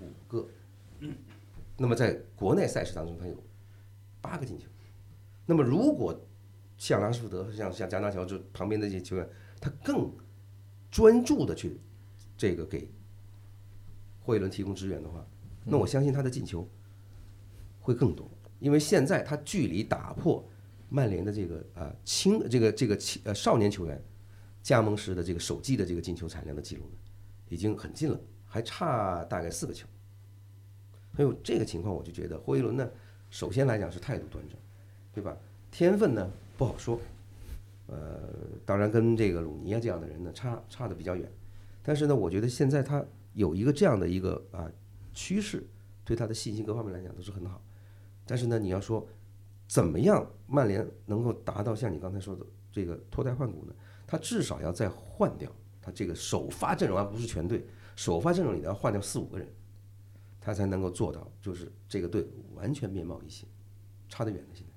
五个，那么在国内赛事当中他有八个进球。那么如果像拉什福德、像像加纳乔这旁边的这些球员，他更专注的去这个给霍伊伦提供支援的话，那我相信他的进球会更多，因为现在他距离打破曼联的这个啊青这个这个青呃少年球员加盟时的这个首季的这个进球产量的记录呢，已经很近了，还差大概四个球。所以这个情况，我就觉得霍伊伦呢，首先来讲是态度端正，对吧？天分呢不好说，呃，当然跟这个鲁尼啊这样的人呢差差的比较远，但是呢，我觉得现在他有一个这样的一个啊趋势，对他的信心各方面来讲都是很好。但是呢，你要说怎么样曼联能够达到像你刚才说的这个脱胎换骨呢？他至少要再换掉他这个首发阵容，而不是全队首发阵容里头要换掉四五个人，他才能够做到就是这个队完全面貌一新，差得远的现在。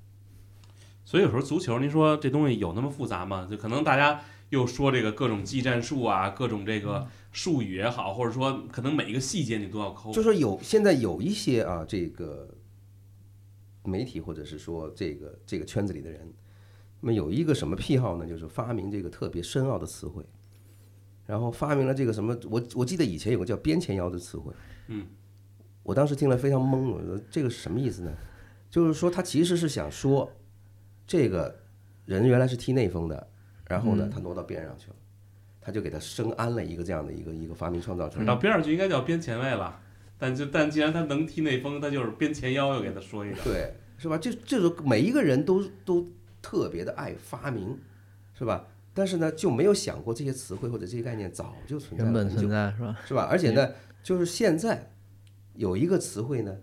所以有时候足球，您说这东西有那么复杂吗？就可能大家又说这个各种技战术啊，各种这个术语也好，或者说可能每一个细节你都要抠。就说有现在有一些啊，这个媒体或者是说这个这个圈子里的人，那么有一个什么癖好呢？就是发明这个特别深奥的词汇，然后发明了这个什么，我我记得以前有个叫边前腰的词汇，嗯，我当时听了非常懵，我说这个是什么意思呢？就是说他其实是想说，这个人原来是踢内锋的，然后呢他挪到边上去了，他就给他生安了一个这样的一个一个发明创造出来。到边上去应该叫边前卫了。但就但既然他能踢内锋，他就是边前腰又给他说一个。对，是吧？这这个每一个人都都特别的爱发明，是吧？但是呢，就没有想过这些词汇或者这些概念早就存在原本存在是吧？是吧？而且呢，就是现在有一个词汇呢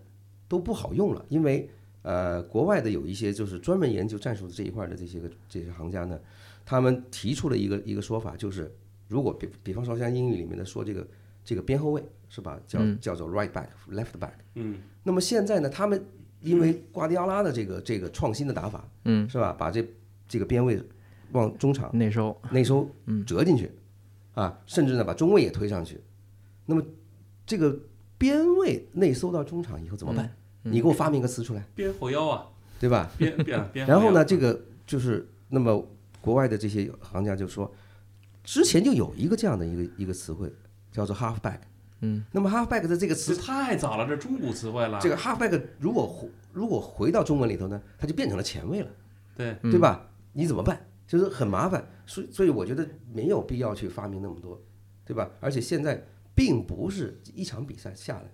都不好用了，因为呃，国外的有一些就是专门研究战术的这一块的这些个这些行家呢，他们提出了一个一个说法，就是如果比比方说像英语里面的说这个这个边后卫是吧，叫叫做 right back、left back。嗯，那么现在呢，他们因为瓜迪奥拉的这个这个创新的打法，嗯，是吧？把这这个边位往中场内收，内收折进去，啊，甚至呢把中卫也推上去。那么这个边位内收到中场以后怎么办？你给我发明个词出来，编后腰啊，对吧？编编编。然后呢，这个就是那么国外的这些行家就说，之前就有一个这样的一个一个词汇叫做 half back。嗯，那么 half back 的这个词这太早了，这中古词汇了。这个 halfback 如果回如果回到中文里头呢，它就变成了前卫了，对，对吧？你怎么办？就是很麻烦，所以所以我觉得没有必要去发明那么多，对吧？而且现在并不是一场比赛下来，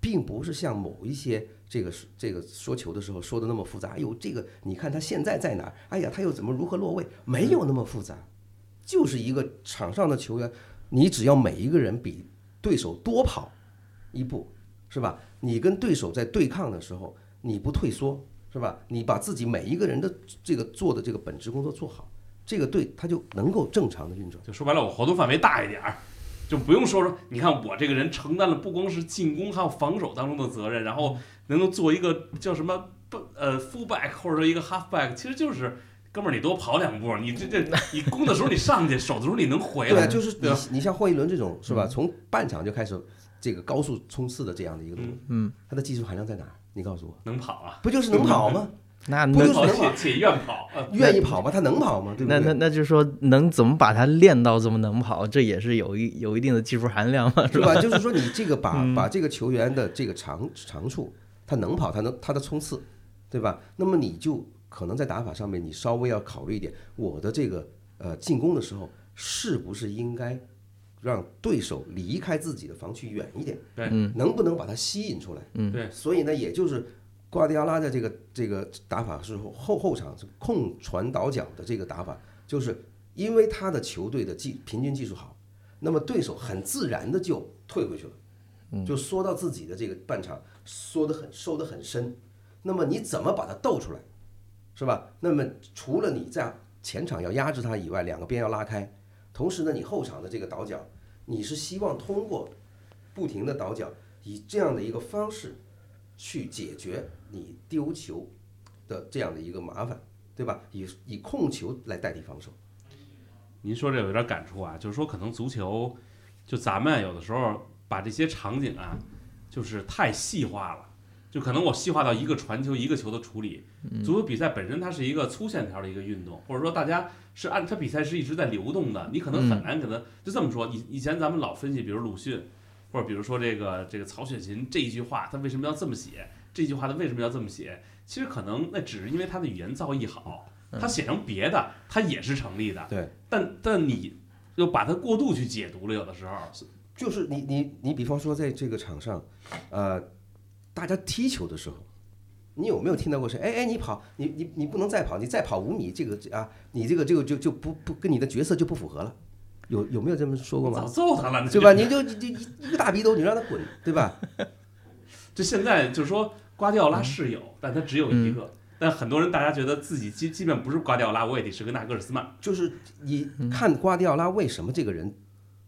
并不是像某一些这个这个说球的时候说的那么复杂。哎呦，这个你看他现在在哪儿？哎呀，他又怎么如何落位？没有那么复杂，就是一个场上的球员，你只要每一个人比对手多跑一步，是吧？你跟对手在对抗的时候，你不退缩，是吧？你把自己每一个人的这个做的这个本职工作做好，这个队他就能够正常的运转。就说白了，我活动范围大一点儿，就不用说说，你看我这个人承担了不光是进攻还有防守当中的责任，然后能够做一个叫什么不呃 full back 或者说一个 half back，其实就是哥们儿你多跑两步，你这这 你攻的时候你上去，守的时候你能回来，对啊，就是你你像霍伊伦这种是吧？从半场就开始这个高速冲刺的这样的一个动作，嗯，他的技术含量在哪儿？你告诉我，能跑啊，不就是能跑吗？那那不就是跑能跑且且愿跑，呃愿意跑吗？他能跑吗？对不那那？那就是说，能怎么把他练到这么能跑，这也是有一有一定的技术含量嘛，是吧？就是说你这个把嗯把这个球员的这个长长处，他能跑，他能他的冲刺，对吧？那么你就可能在打法上面，你稍微要考虑一点，我的这个呃进攻的时候，是不是应该让对手离开自己的防区远一点？对嗯能不能把他吸引出来？嗯对所以呢，也就是瓜迪奥拉的这个这个打法是后后场是控传导脚的这个打法，就是因为他的球队的技平均技术好，那么对手很自然的就退回去了，就缩到自己的这个半场，缩得很收得很深。那么你怎么把它斗出来，是吧？那么除了你在前场要压制他以外，两个边要拉开，同时呢，你后场的这个倒脚，你是希望通过不停的倒脚，以这样的一个方式去解决你丢球的这样的一个麻烦，对吧？以以控球来代替防守。您说这有点感触啊，就是说可能足球，就咱们有的时候把这些场景啊，就是太细化了，就可能我细化到一个传球一个球的处理。足球比赛本身它是一个粗线条的一个运动，或者说大家是按它比赛是一直在流动的，你可能很难可能就这么说。以以前咱们老分析，比如鲁迅，或者比如说这个这个曹雪芹这一句话，他为什么要这么写？这句话他为什么要这么写？其实可能那只是因为他的语言造诣好，他写成别的，他也是成立的。对，但但你就把它过度去解读了，有的时候就是你你你比方说在这个场上，呃，大家踢球的时候，你有没有听到过谁？哎哎，你跑，你你你不能再跑，你再跑五米，这个啊，你这个这个就就不不跟你的角色就不符合了。有有没有这么说过早吗？揍他了，对吧？你就你就一一个大逼兜，你让他滚，对吧？就现在就是说，瓜迪奥拉是有，但他只有一个。但很多人大家觉得自己基基本不是瓜迪奥拉，我也得是个纳格尔斯曼。就是你看瓜迪奥拉为什么这个人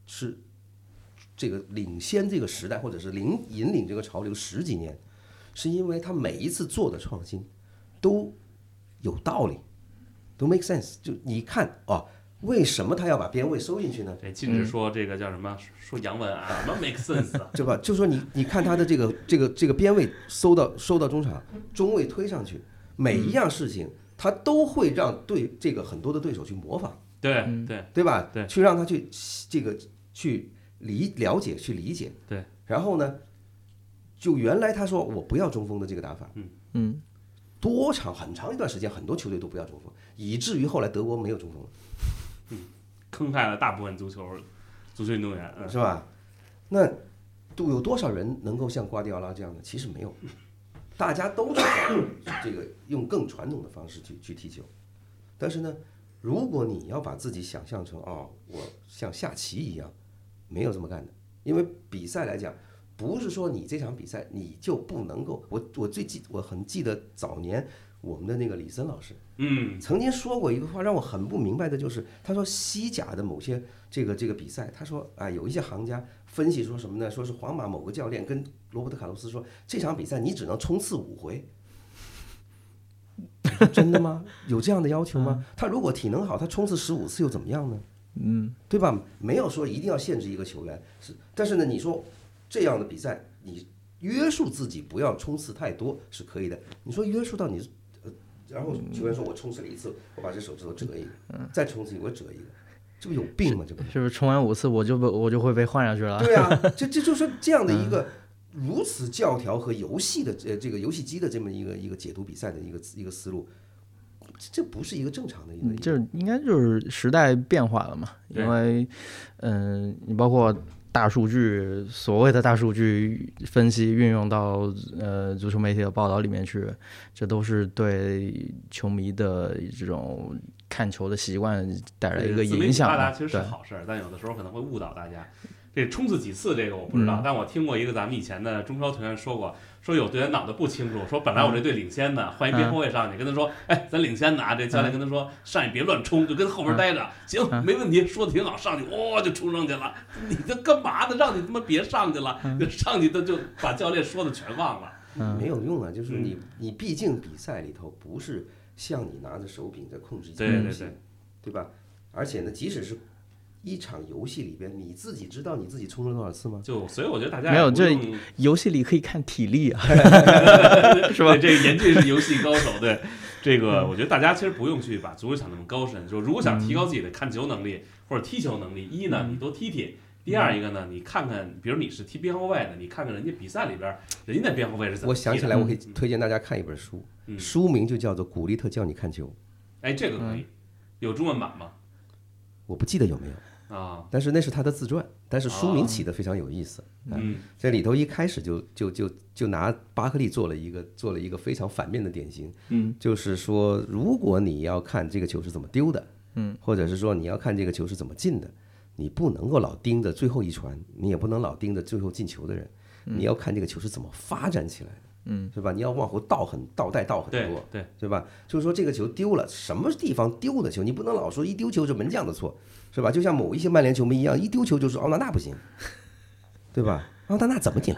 是这个领先这个时代，或者是领引领这个潮流十几年，是因为他每一次做的创新都有道理，都 make sense。就你看哦，为什么他要把边位收进去呢？这禁止说这个叫什么，说洋文啊，什么 make sense 啊？对吧？就说你你看他的这个这个这个边位收到收到中场，中卫推上去，每一样事情他都会让对这个很多的对手去模仿。对对对吧？对去让他去这个去理了解去理解。对，然后呢，就原来他说我不要中锋的这个打法，嗯嗯，多长很长一段时间，很多球队都不要中锋，以至于后来德国没有中锋了，坑害了大部分足球足球运动员。嗯，是吧？那都有多少人能够像瓜迪奥拉这样的？其实没有，大家都是在这个用更传统的方式去去踢球。但是呢，如果你要把自己想象成哦，我像下棋一样，没有这么干的。因为比赛来讲，不是说你这场比赛你就不能够。我我最记我很记得早年我们的那个李森老师嗯，曾经说过一个话，让我很不明白的就是，他说西甲的某些这个这个比赛，他说啊、有一些行家分析说什么呢？说是皇马某个教练跟罗伯特卡洛斯说，这场比赛你只能冲刺五回。真的吗？有这样的要求吗？他如果体能好，他冲刺十五次又怎么样呢？嗯，对吧？没有说一定要限制一个球员，是，但是呢，你说这样的比赛，你约束自己不要冲刺太多是可以的。你说约束到你，呃，然后球员说我冲刺了一次，我把这手指头折一个，再冲刺一个我折一个，这不有病吗？这不是？是不是冲完五次我就被我就会被换上去了？对啊，这这就是这样的一个如此教条和游戏的呃这个游戏机的这么一个一个解读比赛的一个一个思路，这这不是一个正常的一个嗯，就是应该就是时代变化了嘛，因为嗯，你包括大数据，所谓的大数据分析运用到呃足球媒体的报道里面去，这都是对球迷的这种看球的习惯带来一个影响嘛。发达其实好事儿，但有的时候可能会误导大家。这冲刺几次这个我不知道，嗯但我听过一个咱们以前的中超球员说过，说有队员脑子不清楚，说本来我这队领先的，换一边后卫上去跟他说，哎，咱领先的啊，这教练跟他说上去别乱冲，就跟后边待着，行，嗯。没问题，说的挺好，上去哇、就冲上去了，你这干嘛呢？让你他妈别上去了，就上去他就把教练说的全忘了。嗯。没有用啊，就是嗯。你你毕竟比赛里头不是像你拿着手柄在控制一对件游戏对对，对吧？而且呢，即使是一场游戏里边，你自己知道你自己冲了多少次吗？就所以我觉得大家没有这游戏里可以看体力啊，是吧？这个严俊是游戏高手，对这个，我觉得大家其实不用去把足球想那么高深。就如果想提高自己的看球能力或者踢球能力，一呢，你多踢踢；第二一个呢，你看看，比如你是踢边后卫的，你看看人家比赛里边人家那边后卫是怎么。我想起来，我可以推荐大家看一本书，嗯书名就叫做《古利特教你看球》，哎，这个可以，有中文版吗？我不记得有没有，啊，但是那是他的自传，但是书名起的非常有意思。啊嗯，这里头一开始就就就就拿巴克利做了一个做了一个非常反面的典型，嗯，就是说，如果你要看这个球是怎么丢的，嗯，或者是说你要看这个球是怎么进的，你不能够老盯着最后一传，你也不能老盯着最后进球的人，你要看这个球是怎么发展起来的，嗯，是吧？你要往后倒很倒带倒很多，对，对吧？就是说这个球丢了，什么地方丢的球，你不能老说一丢球是门将的错，是吧？就像某一些曼联球迷一样，一丢球就说奥纳纳不行，对吧？奥纳纳怎么进，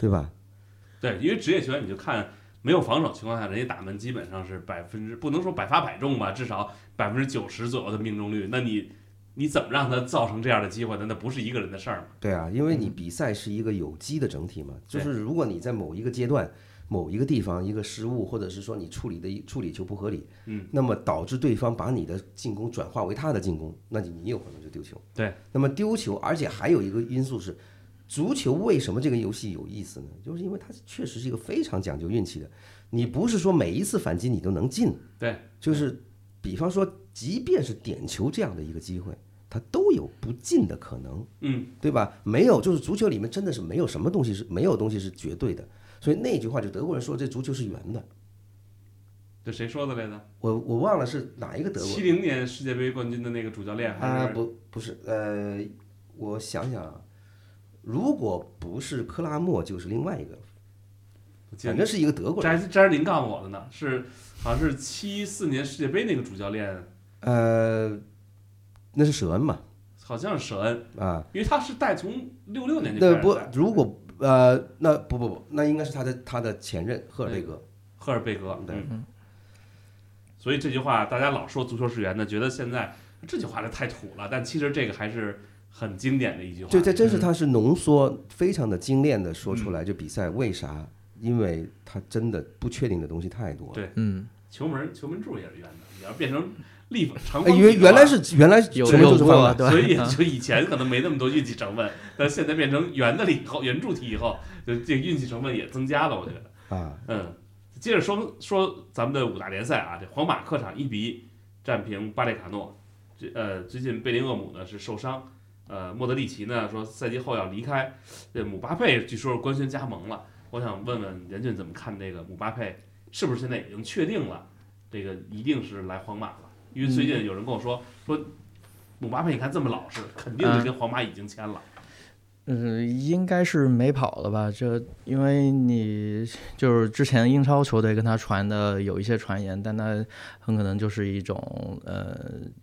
对吧？对，因为职业球员你就看没有防守情况下，人家打门基本上是百分之不能说百发百中吧，至少百分之九十左右的命中率。那你你怎么让他造成这样的机会呢？那不是一个人的事儿嘛。对啊，因为你比赛是一个有机的整体嘛，就是如果你在某一个阶段、某一个地方一个失误，或者是说你处理的处理球不合理，嗯，那么导致对方把你的进攻转化为他的进攻，那你你有可能就丢球。对，那么丢球，而且还有一个因素是，足球为什么这个游戏有意思呢？就是因为它确实是一个非常讲究运气的，你不是说每一次反击你都能进，对，就是比方说，即便是点球这样的一个机会，他都有不进的可能。嗯，对吧？没有，就是足球里面真的是没有什么东西是没有东西是绝对的。所以那句话就德国人说这足球是圆的，这谁说的来着？我我忘了是哪一个德国七零年世界杯冠军的那个主教练还啊是？不不是呃，我想想啊，如果不是克拉默就是另外一个，反正是一个德国人。詹詹林告诉我的呢，是好像是七四年世界杯那个主教练，呃，那是舍恩嘛好像是舍恩，啊，因为他是带从六六年就那不开始带如果呃那不不不，那应该是他的他的前任赫尔贝格。赫尔贝格，对嗯。所以这句话大家老说足球是圆的，觉得现在这句话就太土了，但其实这个还是很经典的一句话。对这真是他是浓缩非常的精炼的说出来，就比赛为啥？因为他真的不确定的东西太多了。对嗯，球门球门柱也是圆的，你要变成立法长哎，方体的原原来是原来有有过就是方法，对，所以嗯就以前可能没那么多运气成分，但现在变成圆的了以后，圆柱体以后，就这个运气成分也增加了，我觉得。啊，嗯，接着说说咱们的五大联赛啊，这皇马客场一比一战平巴列卡诺。这呃，最近贝林厄姆呢是受伤，呃，莫德里奇呢说赛季后要离开，这姆巴佩据说是官宣加盟了。我想问问严俊怎么看这个姆巴佩，是不是现在已经确定了这个一定是来皇马了？因为最近有人跟我说说姆巴佩你看这么老实，肯定是跟皇马已经签了。嗯，应该是没跑了吧？这因为你就是之前英超球队跟他传的有一些传言，但他很可能就是一种呃，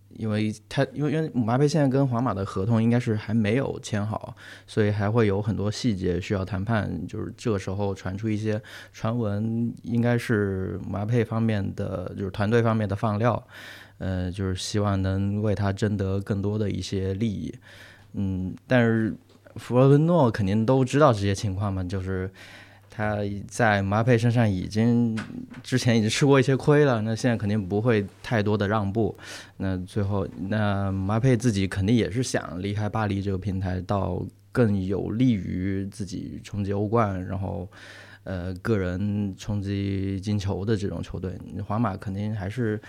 因为他因为因为姆巴佩现在跟皇马的合同应该是还没有签好，所以还会有很多细节需要谈判。就是这个时候传出一些传闻，应该是姆巴佩方面的就是团队方面的放料，呃，就是希望能为他争得更多的一些利益。嗯，但是弗洛伦诺肯定都知道这些情况嘛，就是他在马佩身上已经之前已经吃过一些亏了，那现在肯定不会太多的让步。那最后，那马佩自己肯定也是想离开巴黎这个平台，到更有利于自己冲击欧冠，然后呃个人冲击金球的这种球队。皇马肯定还是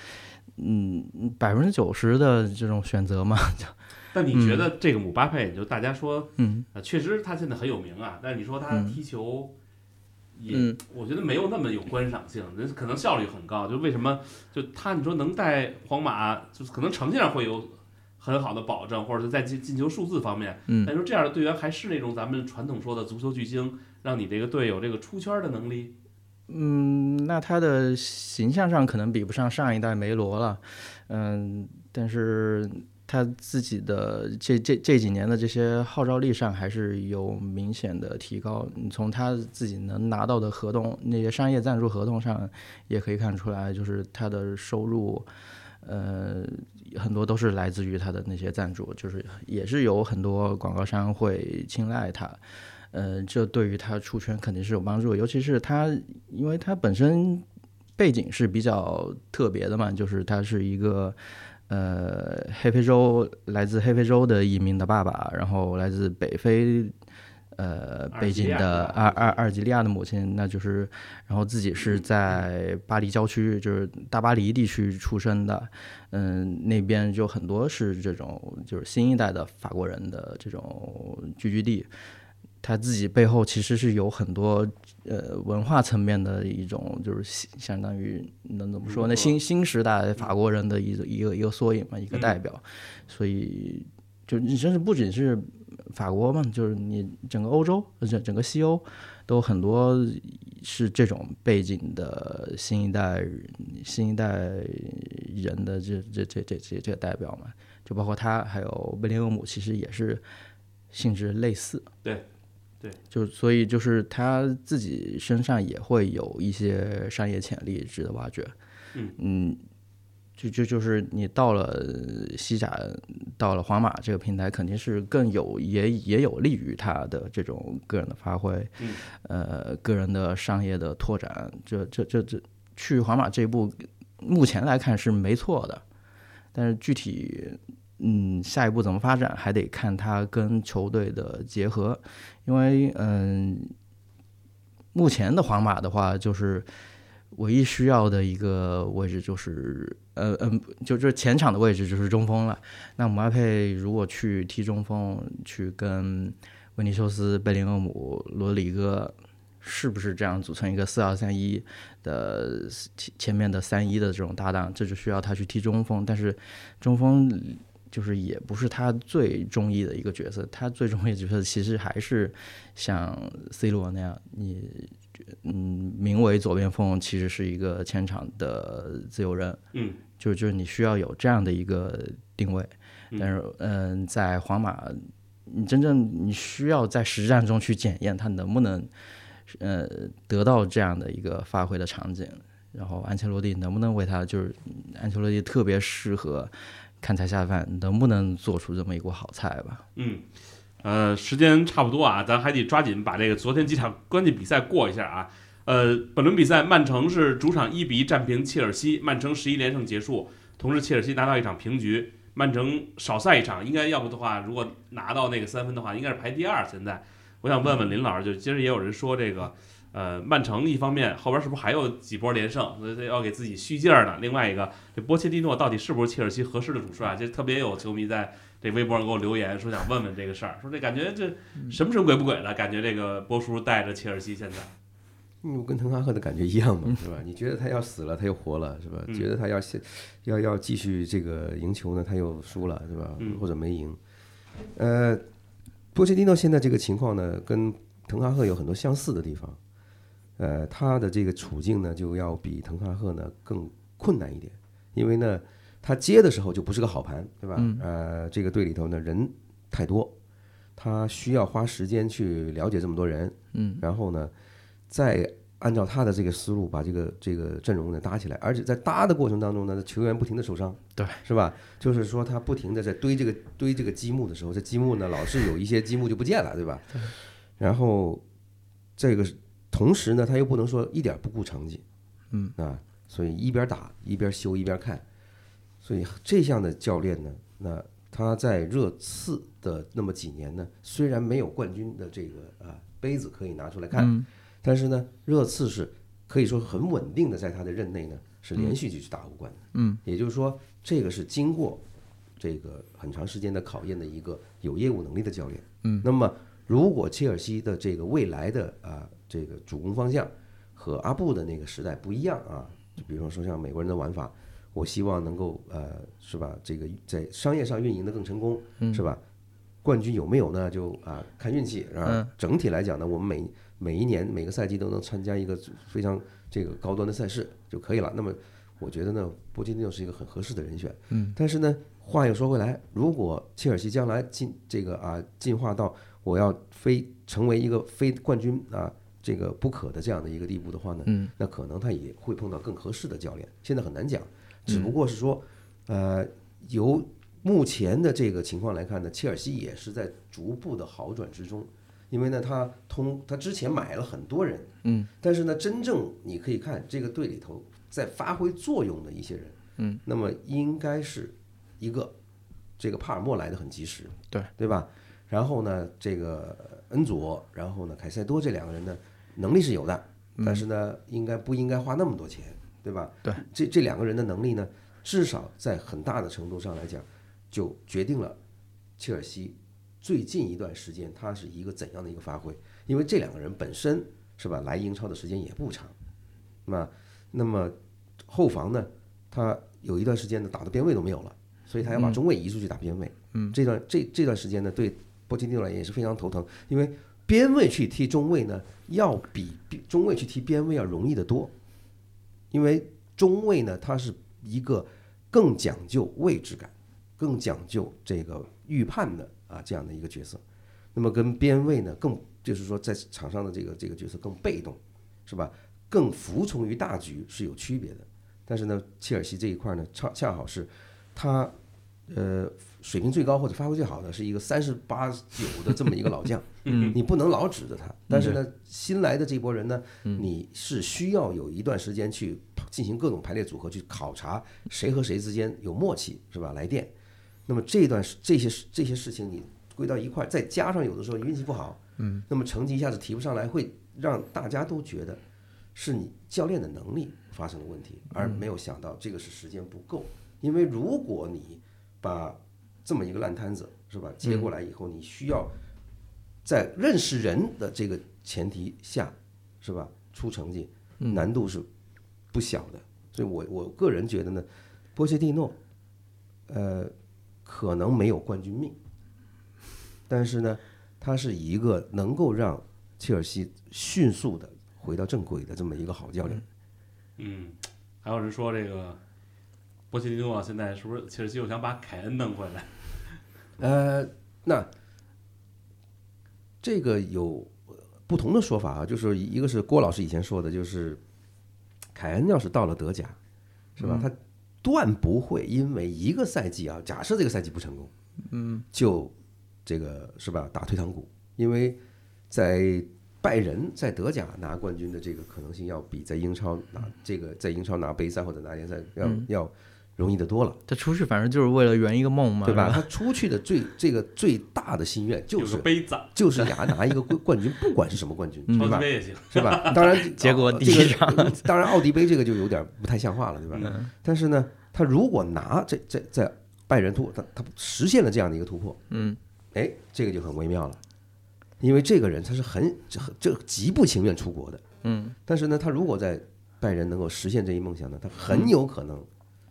嗯百分之九十的这种选择嘛。但你觉得这个姆巴佩，就大家说，嗯啊，确实他现在很有名啊，但是你说他嗯踢球也，嗯我觉得没有那么有观赏性，人可能效率很高。就为什么就他，你说能带皇马，就是可能成绩上会有很好的保证，或者是在进进球数字方面，嗯那你说这样的队员还是那种咱们传统说的足球巨星，让你这个队有这个出圈的能力？嗯，那他的形象上可能比不上上一代梅罗了，嗯，但是他自己的这这这几年的这些号召力上还是有明显的提高。你从他自己能拿到的合同，那些商业赞助合同上也可以看出来，就是他的收入，呃，很多都是来自于他的那些赞助，就是也是有很多广告商会青睐他。呃，这对于他出圈肯定是有帮助，尤其是他，因为他本身背景是比较特别的嘛，就是他是一个呃黑非洲来自黑非洲的移民的爸爸，然后来自北非呃背景的阿阿阿尔及利亚的母亲，那就是然后自己是在巴黎郊区，就是大巴黎地区出生的，嗯，那边就很多是这种就是新一代的法国人的这种聚居地。他自己背后其实是有很多呃文化层面的一种，就是相相当于能怎么说呢？新新时代法国人的一个一个一个缩影嘛，一个代表。所以就你甚至不仅是法国嘛，就是你整个欧洲，整整个西欧都很多是这种背景的新一代新一代人的这这这这这这代表嘛，就包括他，还有威廉厄姆，其实也是性质类似。对。对，就所以就是他自己身上也会有一些商业潜力值得挖掘。嗯就就就是你到了西甲，到了皇马这个平台，肯定是更有也也有利于他的这种个人的发挥，嗯呃，个人的商业的拓展。这这这这去皇马这一步，目前来看是没错的，但是具体。嗯，下一步怎么发展还得看他跟球队的结合，因为嗯，目前的皇马的话，就是唯一需要的一个位置就是呃嗯，就就是前场的位置就是中锋了。那姆巴佩如果去踢中锋，去跟维尼修斯、贝林厄姆、罗里戈，是不是这样组成一个四二三一的前前面的三一的这种搭档？这就需要他去踢中锋，但是中锋。就是也不是他最中意的一个角色，他最中意的角色其实还是像 C 罗那样，你嗯，名为左边锋，其实是一个前场的自由人，嗯，就就是你需要有这样的一个定位，嗯但是嗯，在皇马，你真正你需要在实战中去检验他能不能呃得到这样的一个发挥的场景，然后安切洛蒂能不能为他，就是安切洛蒂特别适合。看菜下饭，能不能做出这么一锅好菜吧？嗯，呃，时间差不多啊，咱还得抓紧把这个昨天几场关键比赛过一下啊。呃，本轮比赛，曼城是主场一比一战平切尔西，曼城十一连胜结束，同时切尔西拿到一场平局，曼城少赛一场，应该要不的话，如果拿到那个三分的话，应该是排第二。现在，我想问问林老师，就今儿也有人说这个。呃，曼城一方面后边是不是还有几波连胜，要给自己续劲儿呢？另外一个，这波切蒂诺到底是不是切尔西合适的主帅？这特别有球迷在这微博上给我留言说想问问这个事儿，说这感觉这神不神鬼不鬼的感觉，这个波叔带着切尔西现在，嗯，跟滕哈赫的感觉一样嘛，是吧？你觉得他要死了，他又活了，是吧？嗯觉得他要要要继续这个赢球呢，他又输了，是吧？嗯或者没赢。呃，波切蒂诺现在这个情况呢，跟滕哈赫有很多相似的地方。呃，他的这个处境呢，就要比滕哈赫呢更困难一点，因为呢，他接的时候就不是个好盘，对吧？呃，这个队里头呢人太多，他需要花时间去了解这么多人，嗯，然后呢，再按照他的这个思路把这个这个阵容呢搭起来，而且在搭的过程当中呢，球员不停的受伤，对，是吧？就是说他不停的在堆这个堆这个积木的时候，这积木呢老是有一些积木就不见了，对吧？然后这个同时呢，他又不能说一点不顾成绩，嗯。啊，所以一边打一边修一边看，所以这项的教练呢，那他在热刺的那么几年呢，虽然没有冠军的这个啊杯子可以拿出来看，嗯。但是呢，热刺是可以说很稳定的在他的任内呢是连续去打欧冠的，嗯，也就是说这个是经过这个很长时间的考验的一个有业务能力的教练，嗯，那么如果切尔西的这个未来的啊这个主攻方向和阿布的那个时代不一样啊，就比如说像美国人的玩法，我希望能够呃是吧，这个在商业上运营的更成功，是吧？冠军有没有呢？就啊看运气，是吧？嗯整体来讲呢，我们每每一年每个赛季都能参加一个非常这个高端的赛事就可以了。那么我觉得呢，波切蒂诺是一个很合适的人选。嗯，但是呢，话又说回来，如果切尔西将来进这个啊进化到我要非成为一个非冠军啊这个不可的这样的一个地步的话呢，嗯，那可能他也会碰到更合适的教练。现在很难讲，只不过是说，呃，由目前的这个情况来看呢，切尔西也是在逐步的好转之中。因为呢，他通他之前买了很多人，嗯，但是呢，真正你可以看这个队里头在发挥作用的一些人，嗯，那么应该是一个这个帕尔默来的很及时，对对吧？然后呢，这个恩佐，然后呢，凯塞多这两个人呢，能力是有的，但是呢，应该不应该花那么多钱，对吧？对，这这两个人的能力呢，至少在很大的程度上来讲，就决定了切尔西最近一段时间他是一个怎样的一个发挥。因为这两个人本身是吧，来英超的时间也不长，那那么后防呢，他有一段时间呢打的边位都没有了，所以他要把中卫移出去打边位。嗯，这段这这段时间呢，对波切蒂诺来也是非常头疼，因为边位去踢中卫呢，要比中卫去踢边位要容易得多，因为中卫呢，它是一个更讲究位置感、更讲究这个预判的啊这样的一个角色。那么跟边卫呢，更就是说在场上的这个这个角色更被动，是吧？更服从于大局是有区别的。但是呢，切尔西这一块呢，恰恰好是他呃水平最高或者发挥最好的是一个三十八九的这么一个老将，嗯，你不能老指着他。但是呢，新来的这波人呢，你是需要有一段时间去进行各种排列组合，去考察谁和谁之间有默契，是吧？来电。那么这段这些这些事情你归到一块儿，再加上有的时候运气不好，嗯，那么成绩一下子提不上来，会让大家都觉得是你教练的能力发生了问题，而没有想到这个是时间不够。因为如果你把这么一个烂摊子是吧接过来以后，你需要在认识人的这个前提下是吧出成绩，难度是不小的。所以我我个人觉得呢，波切蒂诺，呃，可能没有冠军命，但是呢，他是一个能够让切尔西迅速的回到正轨的这么一个好教练。嗯，还有人说这个波切蒂诺现在是不是切尔西又想把凯恩弄回来？呃，那这个有不同的说法啊，就是一个是郭老师以前说的，就是凯恩要是到了德甲，是吧？他断不会因为一个赛季啊，假设这个赛季不成功，嗯，就这个是吧打退堂鼓，因为在拜仁在德甲拿冠军的这个可能性要比在英超拿这个在英超拿杯赛或者拿联赛要、要容易的多了。他出去反正就是为了圆一个梦嘛，对吧？他出去的最这个最大的心愿就是杯子，就是拿拿一个冠冠军，不管是什么冠军，超对吧？级杯也行。是吧？当然，结果这第一场个当然奥迪杯这个就有点不太像话了，对吧？但是呢，他如果拿这这在拜仁突他他实现了这样的一个突破，嗯，哎，这个就很微妙了，因为这个人他是很这这极不情愿出国的，嗯，但是呢，他如果在拜仁能够实现这一梦想呢，他很有可能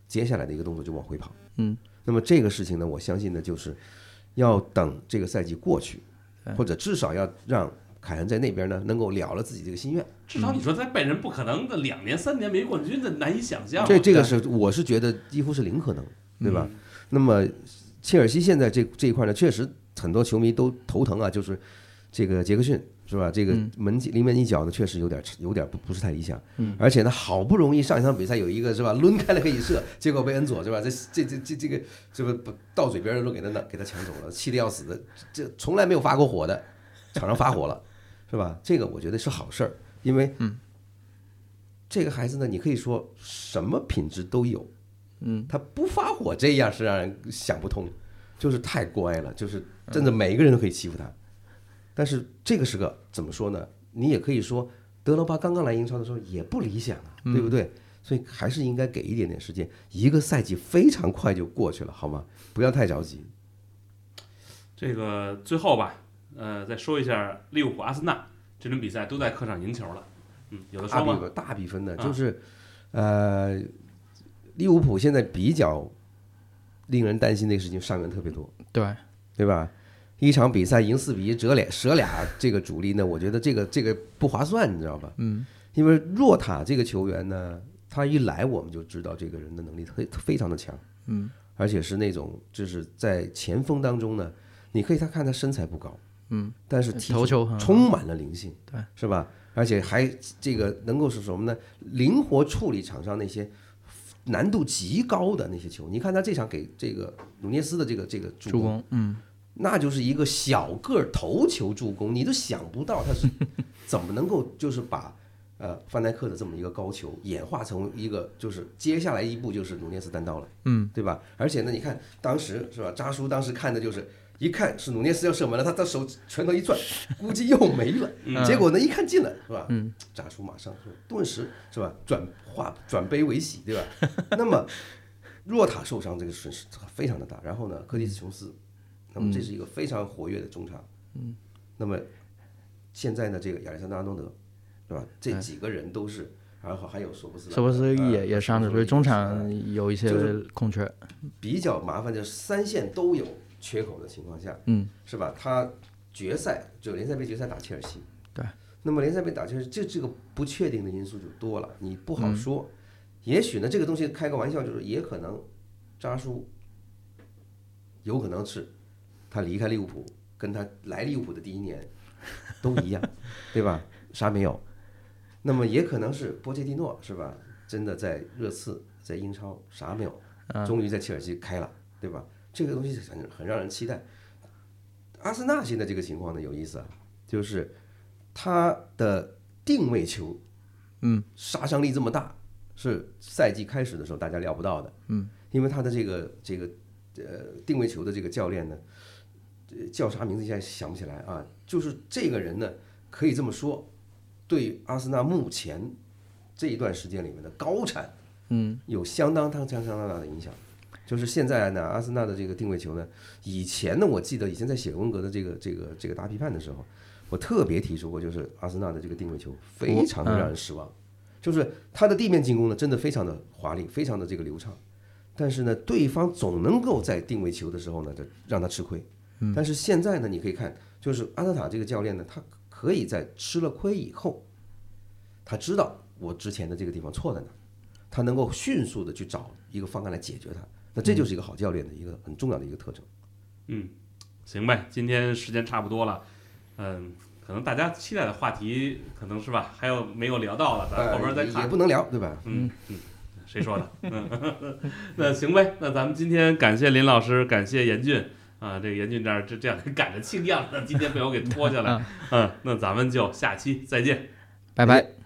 接下来的一个动作就往回跑。嗯，那么这个事情呢，我相信呢，就是要等这个赛季过去，或者至少要让凯恩在那边呢能够了了自己这个心愿。至少你说在拜仁不可能的两年三年没冠军的难以想象啊。这这个是我是觉得几乎是零可能，对吧？那么切尔西现在这这一块呢，确实很多球迷都头疼啊，就是这个杰克逊是吧？这个门临门一脚呢，确实有点有点不不是太理想。嗯，而且呢，好不容易上一场比赛有一个是吧，抡开了可以射，结果被恩佐是吧？这这这这这个这个不到嘴边的都给他拿给他抢走了，气得要死的，这从来没有发过火的，场上发火了，是吧？这个我觉得是好事儿，因为嗯，这个孩子呢，你可以说什么品质都有。嗯，他不发火这样是让人想不通，就是太乖了，就是真的每一个人都可以欺负他。但是这个是个怎么说呢？你也可以说德罗巴刚刚来英超的时候也不理想啊，对不对？所以还是应该给一点点时间，一个赛季非常快就过去了，好吗？不要太着急。这个最后吧，呃，再说一下利物浦、阿森纳这轮比赛都在客场赢球了。嗯，有的说吗？大比分，大比分的，啊就是呃，利物浦现在比较令人担心的事情，伤员特别多，对，对吧？一场比赛赢四比一，折俩折俩这个主力呢，我觉得这个这个不划算，你知道吧？嗯，因为若塔这个球员呢，他一来我们就知道这个人的能力非非常的强，嗯，而且是那种就是在前锋当中呢，你可以他看他身材不高，嗯，但是踢头球充满了灵性，对，是吧？而且还这个能够是什么呢？灵活处理场上那些难度极高的那些球。你看他这场给这个努涅斯的这个这个助助攻，嗯，那就是一个小个儿头球助攻，你都想不到他是 怎么能够就是把呃范戴克的这么一个高球演化成一个就是接下来一步就是努涅斯单刀了，嗯，对吧？而且呢，你看当时是吧，扎叔当时看的就是。一看是努涅斯要射门了，他他手拳头一转，估计又没了。结果呢，一看进了，是吧？嗯，扎叔马上就顿时是吧，转化转悲为喜，对吧？那么若塔受伤这个损失非常的大，然后呢，柯蒂斯琼斯，那么这是一个非常活跃的中场，嗯，那么现在呢，这个亚历山大阿诺德，对吧？这几个人都是，然后还有索布斯，索博斯也也伤着，所以中呃场有一些就是空缺，比较麻烦，就是三线都有缺口的情况下，嗯，是吧？他决赛就联赛杯决赛打切尔西，对，那么联赛杯打切尔西，这这个不确定的因素就多了，你不嗯。好说。也许呢，这个东西开个玩笑，就是也可能扎叔有可能是他离开利物浦，跟他来利物浦的第一年 都一样，对吧？啥没有。那么也可能是波切蒂诺是吧？真的在热刺在英超啥没有，终于在切尔西开了，对吧？这个东西很很让人期待。阿森纳现在这个情况呢有意思啊，就是他的定位球，嗯，杀伤力这么大，是赛季开始的时候大家料不到的，嗯，因为他的这个这个呃定位球的这个教练呢，呃叫啥名字现在想不起来啊，就是这个人呢可以这么说，对阿森纳目前这一段时间里面的高产，嗯，有相当相当相当大的影响。就是现在呢，阿森纳的这个定位球呢，以前呢，我记得以前在写温格的这个这个这个大批判的时候，我特别提出过，就是阿森纳的这个定位球非常的让人失望，就是他的地面进攻呢，真的非常的华丽，非常的这个流畅，但是呢，对方总能够在定位球的时候呢，就让他吃亏。但是现在呢，你可以看，就是阿特塔这个教练呢，他可以在吃了亏以后，他知道我之前的这个地方错在哪，他能够迅速的去找一个方案来解决它。那这就是一个好教练的一个很重要的一个特征。嗯，行呗，今天时间差不多了，嗯，可能大家期待的话题可能是吧，还有没有聊到的，咱后边再也不能聊，对吧？嗯嗯，谁说的？嗯，那行呗，那咱们今天感谢林老师，感谢严俊啊，这个严俊这儿这这样赶着庆样的，今天被我给拖下来，嗯，那咱们就下期再见。拜拜。